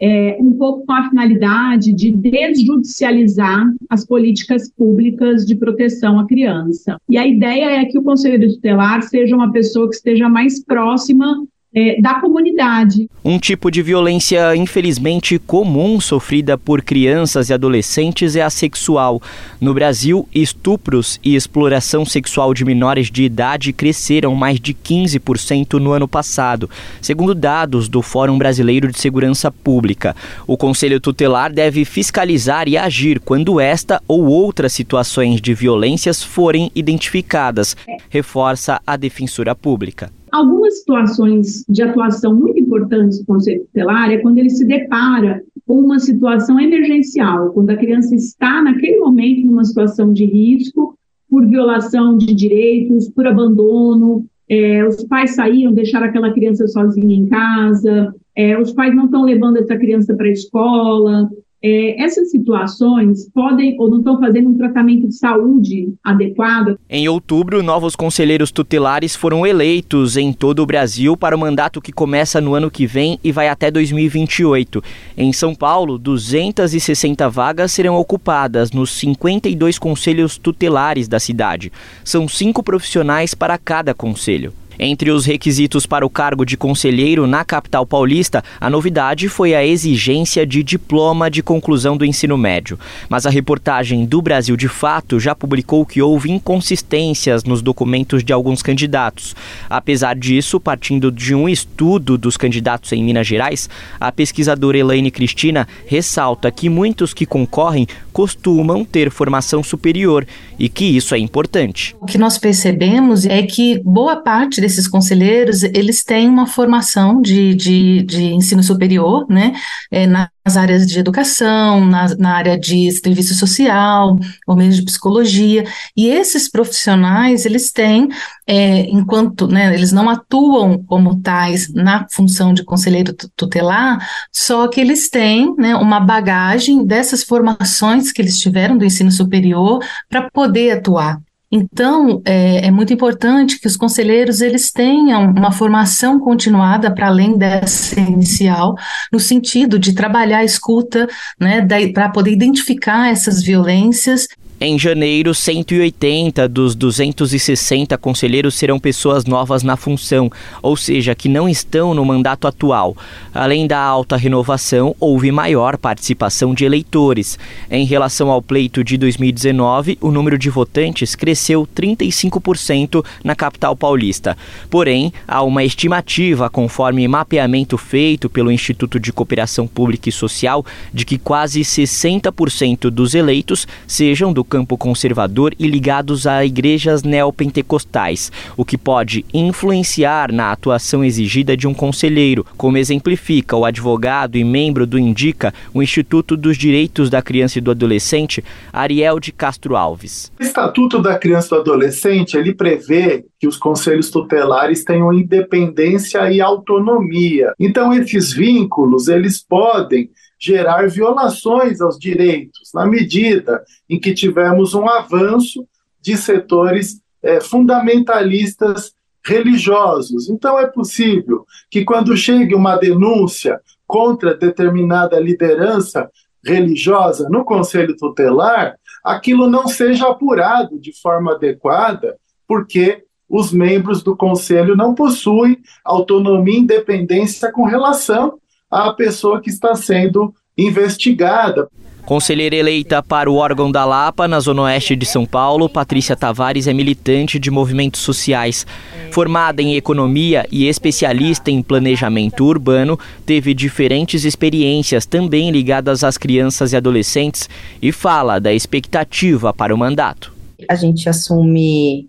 é, um pouco com a finalidade de desjudicializar as políticas públicas de proteção à criança. E a ideia é que o conselheiro tutelar seja uma pessoa que esteja mais próxima é, da comunidade. Um tipo de violência, infelizmente, comum sofrida por crianças e adolescentes é a sexual. No Brasil, estupros e exploração sexual de menores de idade cresceram mais de 15% no ano passado, segundo dados do Fórum Brasileiro de Segurança Pública. O Conselho Tutelar deve fiscalizar e agir quando esta ou outras situações de violências forem identificadas, reforça a Defensora Pública. Algumas situações de atuação muito importantes do Conselho Tutelar é quando ele se depara com uma situação emergencial, quando a criança está naquele momento numa situação de risco por violação de direitos, por abandono, é, os pais saíram, deixaram aquela criança sozinha em casa, é, os pais não estão levando essa criança para a escola, é, essas situações podem ou não estão fazendo um tratamento de saúde adequado. Em outubro, novos conselheiros tutelares foram eleitos em todo o Brasil para o mandato que começa no ano que vem e vai até 2028. Em São Paulo, 260 vagas serão ocupadas nos 52 conselhos tutelares da cidade. São cinco profissionais para cada conselho. Entre os requisitos para o cargo de conselheiro na capital paulista, a novidade foi a exigência de diploma de conclusão do ensino médio. Mas a reportagem do Brasil de Fato já publicou que houve inconsistências nos documentos de alguns candidatos. Apesar disso, partindo de um estudo dos candidatos em Minas Gerais, a pesquisadora Elaine Cristina ressalta que muitos que concorrem costumam ter formação superior e que isso é importante. O que nós percebemos é que boa parte desses conselheiros, eles têm uma formação de, de, de ensino superior, né, é, nas áreas de educação, na, na área de serviço social, ou mesmo de psicologia, e esses profissionais, eles têm, é, enquanto, né, eles não atuam como tais na função de conselheiro tutelar, só que eles têm, né, uma bagagem dessas formações que eles tiveram do ensino superior para poder atuar. Então, é, é, muito importante que os conselheiros eles tenham uma formação continuada para além dessa inicial, no sentido de trabalhar a escuta, né, para poder identificar essas violências Em janeiro, 180 dos 260 conselheiros serão pessoas novas na função, ou seja, que não estão no mandato atual. Além da alta renovação, houve maior participação de eleitores. Em relação ao pleito de 2019, o número de votantes cresceu 35% na capital paulista. Porém, há uma estimativa, conforme mapeamento feito pelo Instituto de Cooperação Pública e Social, de que quase 60% dos eleitos sejam do campo conservador e ligados a igrejas neopentecostais, o que pode influenciar na atuação exigida de um conselheiro, como exemplifica o advogado e membro do Indica, o Instituto dos Direitos da Criança e do Adolescente, Ariel de Castro Alves. O Estatuto da Criança e do Adolescente, ele prevê que os conselhos tutelares tenham independência e autonomia. Então esses vínculos, eles podem gerar violações aos direitos, na medida em que tivemos um avanço de setores é, fundamentalistas religiosos. Então, é possível que, quando chegue uma denúncia contra determinada liderança religiosa no Conselho Tutelar, aquilo não seja apurado de forma adequada, porque os membros do Conselho não possuem autonomia e independência com relação à pessoa que está sendo investigada. Conselheira eleita para o órgão da Lapa, na Zona Oeste de São Paulo, Patrícia Tavares é militante de movimentos sociais. Formada em economia e especialista em planejamento urbano, teve diferentes experiências também ligadas às crianças e adolescentes e fala da expectativa para o mandato. A gente assume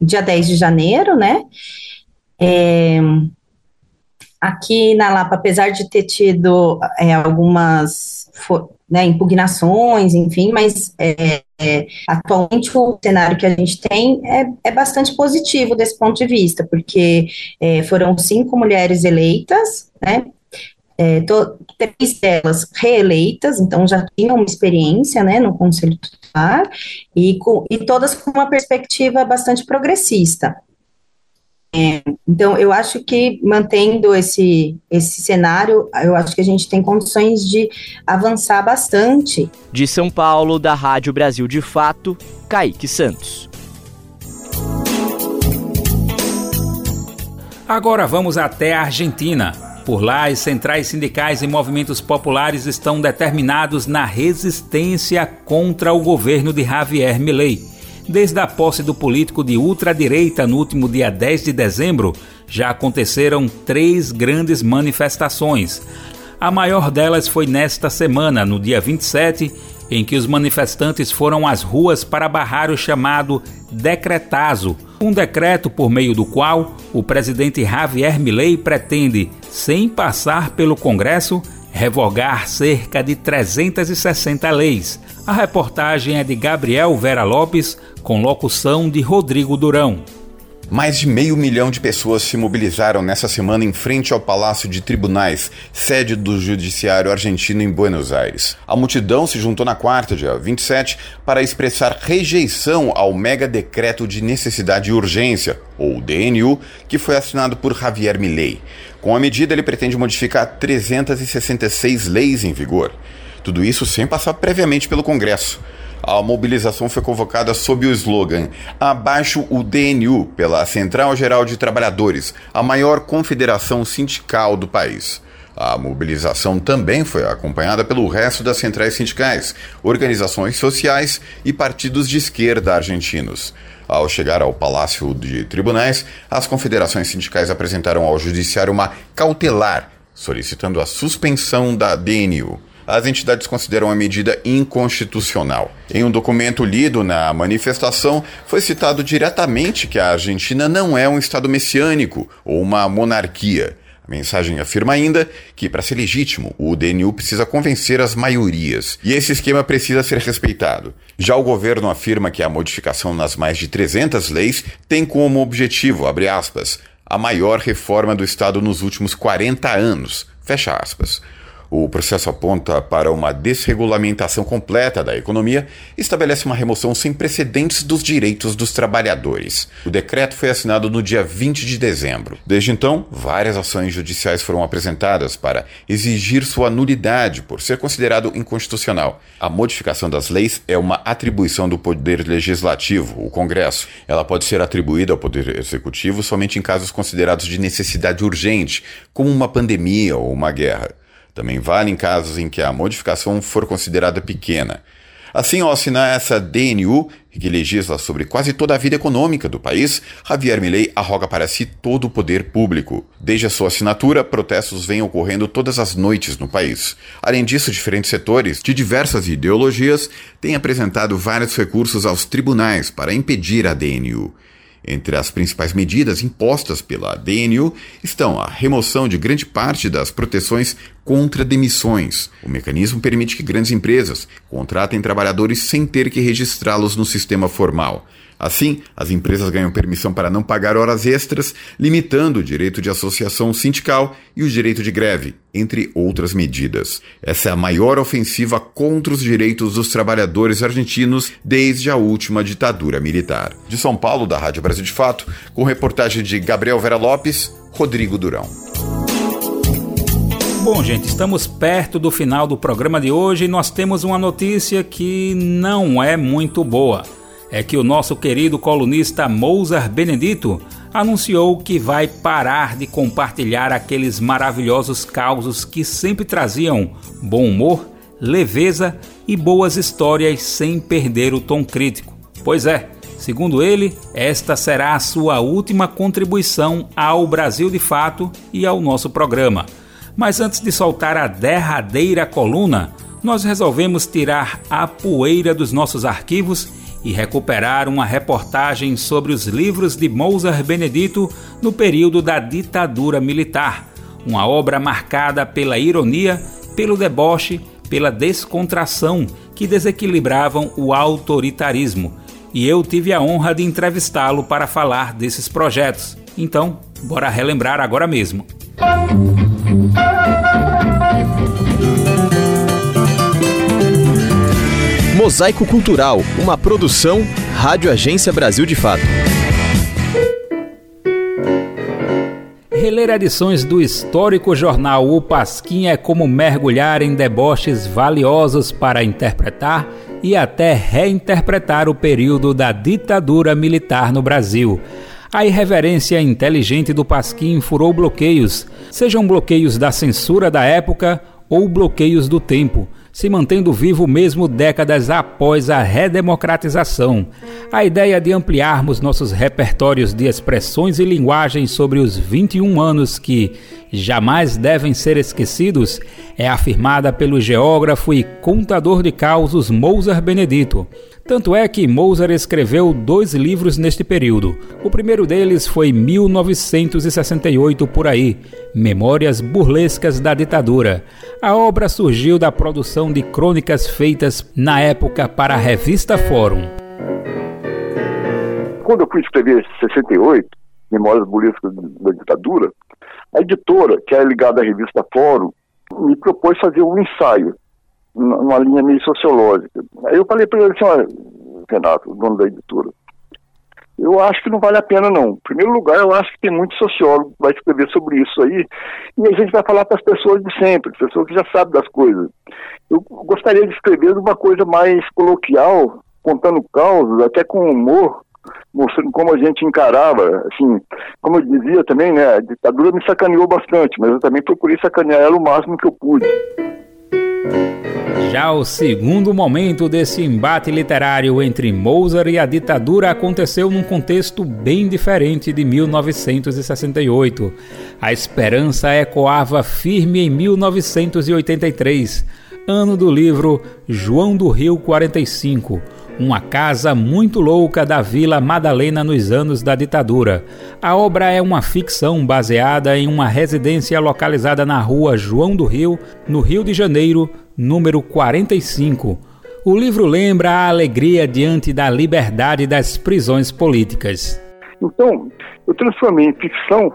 dia 10 de janeiro, né? É, Aqui na Lapa, apesar de ter tido é, algumas né, impugnações, enfim, mas é, é, atualmente o cenário que a gente tem é, é bastante positivo desse ponto de vista, porque é, foram cinco mulheres eleitas, né, é, três delas reeleitas, então já tinham uma experiência né, no Conselho Tutelar, e, com, e todas com uma perspectiva bastante progressista. É, então, eu acho que mantendo esse, esse cenário, eu acho que a gente tem condições de avançar bastante. De São Paulo, da Rádio Brasil de Fato, Kaique Santos. Agora vamos até a Argentina. Por lá, as centrais sindicais e movimentos populares estão determinados na resistência contra o governo de Javier Milei. Desde a posse do político de ultradireita no último dia 10 de dezembro, já aconteceram três grandes manifestações. A maior delas foi nesta semana, no dia 27, em que os manifestantes foram às ruas para barrar o chamado Decretazo, um decreto por meio do qual o presidente Javier Milei pretende, sem passar pelo Congresso, revogar cerca de 360 leis. A reportagem é de Gabriel Vera Lopes, com locução de Rodrigo Durão. Mais de meio milhão de pessoas se mobilizaram nessa semana em frente ao Palácio de Tribunais, sede do Judiciário Argentino em Buenos Aires. A multidão se juntou na quarta, dia 27, para expressar rejeição ao mega decreto de necessidade e urgência, ou DNU, que foi assinado por Javier Milei. Com a medida, ele pretende modificar 366 leis em vigor. Tudo isso sem passar previamente pelo Congresso. A mobilização foi convocada sob o slogan Abaixo o DNU pela Central Geral de Trabalhadores, a maior confederação sindical do país. A mobilização também foi acompanhada pelo resto das centrais sindicais, organizações sociais e partidos de esquerda argentinos. Ao chegar ao Palácio de Tribunais, as confederações sindicais apresentaram ao Judiciário uma cautelar, solicitando a suspensão da DNU as entidades consideram a medida inconstitucional. Em um documento lido na manifestação, foi citado diretamente que a Argentina não é um Estado messiânico ou uma monarquia. A mensagem afirma ainda que, para ser legítimo, o DNU precisa convencer as maiorias, e esse esquema precisa ser respeitado. Já o governo afirma que a modificação nas mais de 300 leis tem como objetivo, abre aspas, a maior reforma do Estado nos últimos 40 anos, fecha aspas. O processo aponta para uma desregulamentação completa da economia e estabelece uma remoção sem precedentes dos direitos dos trabalhadores. O decreto foi assinado no dia 20 de dezembro. Desde então, várias ações judiciais foram apresentadas para exigir sua nulidade por ser considerado inconstitucional. A modificação das leis é uma atribuição do Poder Legislativo, o Congresso. Ela pode ser atribuída ao Poder Executivo somente em casos considerados de necessidade urgente, como uma pandemia ou uma guerra. Também vale em casos em que a modificação for considerada pequena. Assim, ao assinar essa DNU, que legisla sobre quase toda a vida econômica do país, Javier Milei arroga para si todo o poder público. Desde a sua assinatura, protestos vêm ocorrendo todas as noites no país. Além disso, diferentes setores, de diversas ideologias, têm apresentado vários recursos aos tribunais para impedir a DNU. Entre as principais medidas impostas pela DNU estão a remoção de grande parte das proteções contra demissões. O mecanismo permite que grandes empresas contratem trabalhadores sem ter que registrá-los no sistema formal. Assim, as empresas ganham permissão para não pagar horas extras, limitando o direito de associação sindical e o direito de greve, entre outras medidas. Essa é a maior ofensiva contra os direitos dos trabalhadores argentinos desde a última ditadura militar. De São Paulo, da Rádio Brasil de Fato, com reportagem de Gabriel Vera Lopes, Rodrigo Durão. Bom, gente, estamos perto do final do programa de hoje e nós temos uma notícia que não é muito boa é que o nosso querido colunista Mozart Benedito anunciou que vai parar de compartilhar aqueles maravilhosos causos que sempre traziam bom humor, leveza e boas histórias sem perder o tom crítico. Pois é, segundo ele, esta será a sua última contribuição ao Brasil de Fato e ao nosso programa. Mas antes de soltar a derradeira coluna, nós resolvemos tirar a poeira dos nossos arquivos e recuperar uma reportagem sobre os livros de Mozart Benedito no período da ditadura militar, uma obra marcada pela ironia, pelo deboche, pela descontração que desequilibravam o autoritarismo. E eu tive a honra de entrevistá-lo para falar desses projetos. Então, bora relembrar agora mesmo. Mosaico Cultural, uma produção Rádio Agência Brasil de Fato. Reler edições do histórico jornal O Pasquim é como mergulhar em deboches valiosos para interpretar e até reinterpretar o período da ditadura militar no Brasil. A irreverência inteligente do Pasquim furou bloqueios, sejam bloqueios da censura da época ou bloqueios do tempo se mantendo vivo mesmo décadas após a redemocratização. A ideia de ampliarmos nossos repertórios de expressões e linguagens sobre os 21 anos que jamais devem ser esquecidos é afirmada pelo geógrafo e contador de causos Mozart Benedito. Tanto é que Mozart escreveu dois livros neste período. O primeiro deles foi 1968 por aí, Memórias Burlescas da Ditadura. A obra surgiu da produção de crônicas feitas na época para a revista Fórum. Quando eu fui escrever 68, Memórias Burlescas da Ditadura, a editora, que é ligada à revista Fórum, me propôs fazer um ensaio numa linha meio sociológica. Aí eu falei para ele assim, olha, Renato, o dono da editora, eu acho que não vale a pena não. Em primeiro lugar, eu acho que tem muito sociólogo que vai escrever sobre isso aí, e a gente vai falar para as pessoas de sempre, pessoas que já sabem das coisas. Eu gostaria de escrever uma coisa mais coloquial, contando causas, até com humor, mostrando como a gente encarava, assim, como eu dizia também, né, a ditadura me sacaneou bastante, mas eu também procurei sacanear ela o máximo que eu pude. Já o segundo momento desse embate literário entre Mozart e a ditadura aconteceu num contexto bem diferente de 1968. A esperança ecoava firme em 1983, ano do livro João do Rio 45 uma casa muito louca da Vila Madalena nos anos da ditadura. A obra é uma ficção baseada em uma residência localizada na rua João do Rio, no Rio de Janeiro, número 45. O livro lembra a alegria diante da liberdade das prisões políticas. Então, eu transformei em ficção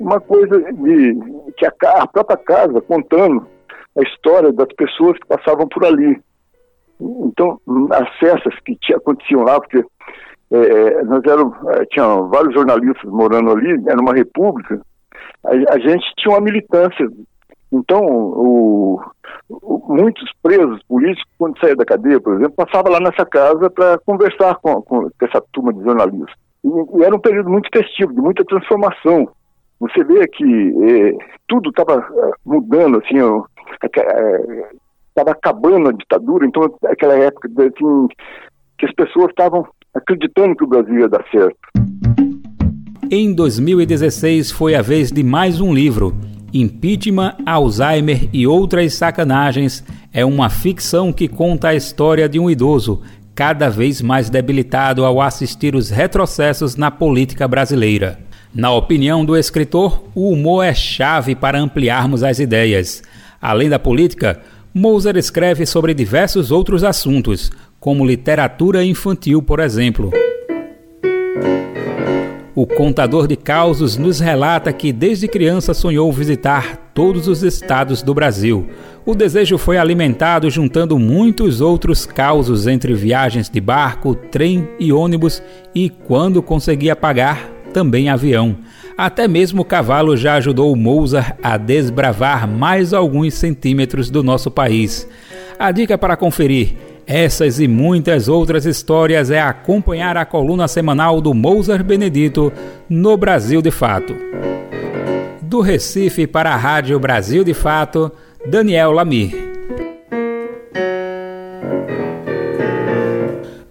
uma coisa de que a, a própria casa contando a história das pessoas que passavam por ali. Então, as festas que tinha, aconteciam lá, porque é, nós éramos, é, tinha vários jornalistas morando ali, era uma república, a, a gente tinha uma militância. Então, o, o, muitos presos políticos, quando saíam da cadeia, por exemplo, passavam lá nessa casa para conversar com, com, essa turma de jornalistas. E, e, era um período muito festivo, de muita transformação. Você vê que é, tudo estava é, mudando, assim, estava acabando a ditadura, então aquela época assim, que as pessoas estavam acreditando que o Brasil ia dar certo. Em 2016 foi a vez de mais um livro. Impeachment, Alzheimer e outras sacanagens é uma ficção que conta a história de um idoso cada vez mais debilitado ao assistir os retrocessos na política brasileira. Na opinião do escritor, o humor é chave para ampliarmos as ideias. Além da política, Moser escreve sobre diversos outros assuntos, como literatura infantil, por exemplo. O contador de causos nos relata que desde criança sonhou visitar todos os estados do Brasil. O desejo foi alimentado juntando muitos outros causos entre viagens de barco, trem e ônibus e, quando conseguia pagar, também avião. Até mesmo o cavalo já ajudou Mozart a desbravar mais alguns centímetros do nosso país. A dica para conferir essas e muitas outras histórias é acompanhar a coluna semanal do Mozart Benedito no Brasil de Fato. Do Recife para a Rádio Brasil de Fato, Daniel Lamir.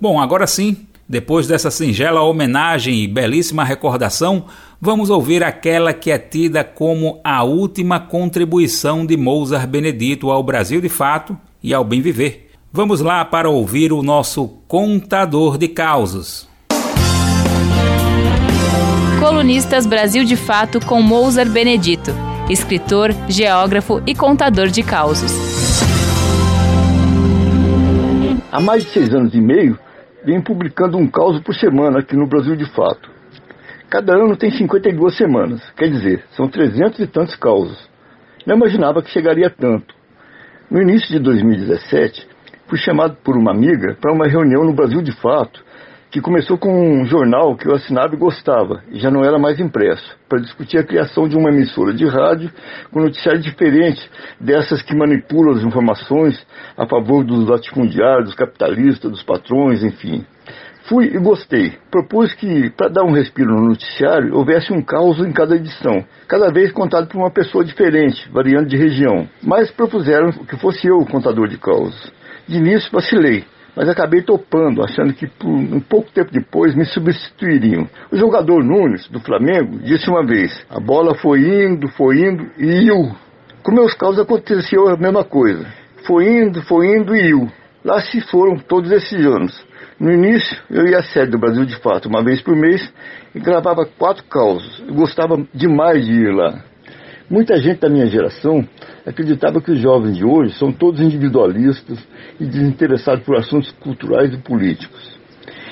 Bom, agora sim, depois dessa singela homenagem e belíssima recordação, vamos ouvir aquela que é tida como a última contribuição de Mozart Benedito ao Brasil de Fato e ao bem viver. Vamos lá para ouvir o nosso contador de causos. Colunistas Brasil de Fato com Mozart Benedito, escritor, geógrafo e contador de causos. Há mais de seis anos e meio, venho publicando um caos por semana aqui no Brasil de Fato. Cada ano tem 52 semanas, quer dizer, são 300 e tantos causos. Não imaginava que chegaria tanto. No início de 2017, fui chamado por uma amiga para uma reunião no Brasil de Fato, que começou com um jornal que eu assinava e gostava, e já não era mais impresso, para discutir a criação de uma emissora de rádio com noticiário diferente dessas que manipulam as informações a favor dos latifundiários, dos capitalistas, dos patrões, enfim. Fui e gostei. Propus que, para dar um respiro no noticiário, houvesse um caos em cada edição, cada vez contado por uma pessoa diferente, variando de região. Mas propuseram que fosse eu o contador de causos. De início vacilei, mas acabei topando, achando que por um pouco tempo depois me substituiriam. O jogador Nunes, do Flamengo, disse uma vez: a bola foi indo, foi indo e iu. Com meus casos aconteceu a mesma coisa. Foi indo, foi indo e iu. Lá se foram todos esses anos. No início, eu ia à sede do Brasil de Fato uma vez por mês e gravava quatro causos. Eu gostava demais de ir lá. Muita gente da minha geração acreditava que os jovens de hoje são todos individualistas e desinteressados por assuntos culturais e políticos.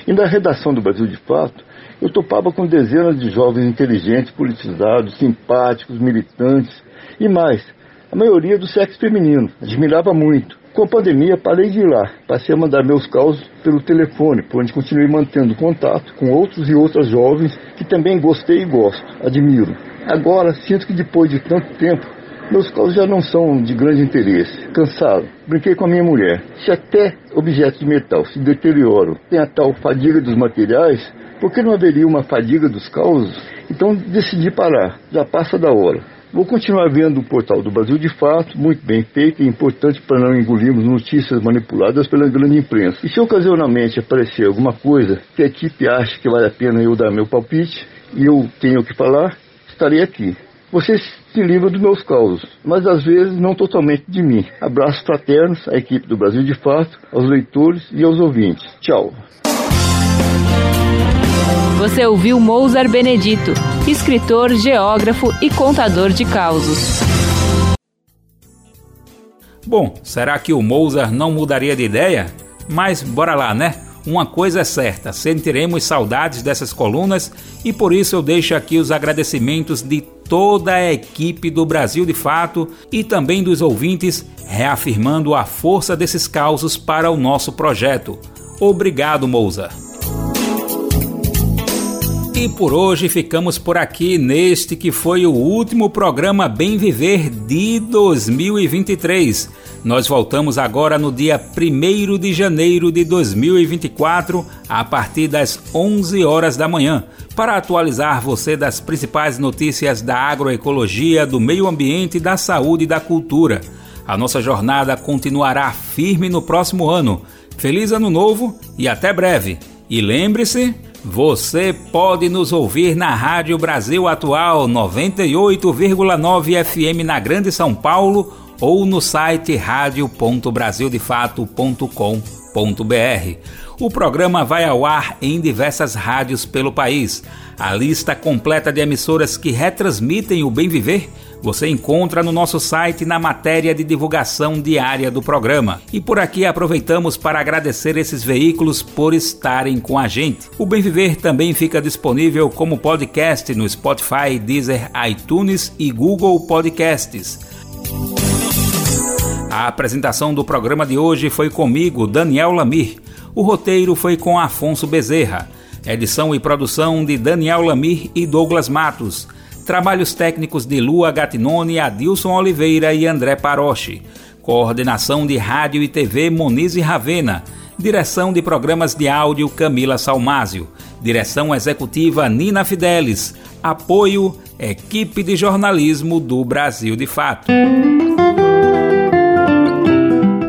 E na redação do Brasil de Fato, eu topava com dezenas de jovens inteligentes, politizados, simpáticos, militantes e mais, a maioria do sexo feminino. Admirava muito. Com a pandemia, parei de ir lá. Passei a mandar meus causos pelo telefone, por onde continuei mantendo contato com outros e outras jovens que também gostei e gosto, admiro. Agora, sinto que depois de tanto tempo, meus causos já não são de grande interesse. Cansado. Brinquei com a minha mulher. Se até objetos de metal se deterioram, tem a tal fadiga dos materiais, por que não haveria uma fadiga dos causos? Então decidi parar. Já passa da hora. Vou continuar vendo o portal do Brasil de Fato, muito bem feito e importante para não engolirmos notícias manipuladas pela grande imprensa. E se ocasionalmente aparecer alguma coisa que a equipe acha que vale a pena eu dar meu palpite e eu tenho que falar, estarei aqui. Vocês se livram dos meus causos, mas às vezes não totalmente de mim. Abraços fraternos à equipe do Brasil de Fato, aos leitores e aos ouvintes. Tchau. Você ouviu Mozart Benedito, escritor, geógrafo e contador de causos. Bom, será que o Mozart não mudaria de ideia? Mas bora lá, né? Uma coisa é certa, sentiremos saudades dessas colunas e por isso eu deixo aqui os agradecimentos de toda a equipe do Brasil de Fato e também dos ouvintes, reafirmando a força desses causos para o nosso projeto. Obrigado, Mousa. E por hoje ficamos por aqui neste que foi o último programa Bem Viver de 2023. Nós voltamos agora no dia 1 de janeiro de 2024, a partir das 11 horas da manhã, para atualizar você das principais notícias da agroecologia, do meio ambiente, da saúde e da cultura. A nossa jornada continuará firme no próximo ano. Feliz Ano Novo e até breve! E lembre-se você pode nos ouvir na Rádio Brasil Atual 98,9 FM na Grande São Paulo ou no site radio.brasildefato.com.br. O programa vai ao ar em diversas rádios pelo país. A lista completa de emissoras que retransmitem o Bem Viver você encontra no nosso site na matéria de divulgação diária do programa. E por aqui aproveitamos para agradecer esses veículos por estarem com a gente. O Bem Viver também fica disponível como podcast no Spotify, Deezer, iTunes e Google Podcasts. A apresentação do programa de hoje foi comigo, Daniel Lamir. O roteiro foi com Afonso Bezerra. Edição e produção de Daniel Lamir e Douglas Matos. Trabalhos técnicos de Lua Gatinone, Adilson Oliveira e André Paroche. Coordenação de Rádio e TV Moniz e Ravena. Direção de programas de áudio Camila Salmásio. Direção executiva Nina Fidelis. Apoio Equipe de Jornalismo do Brasil de Fato.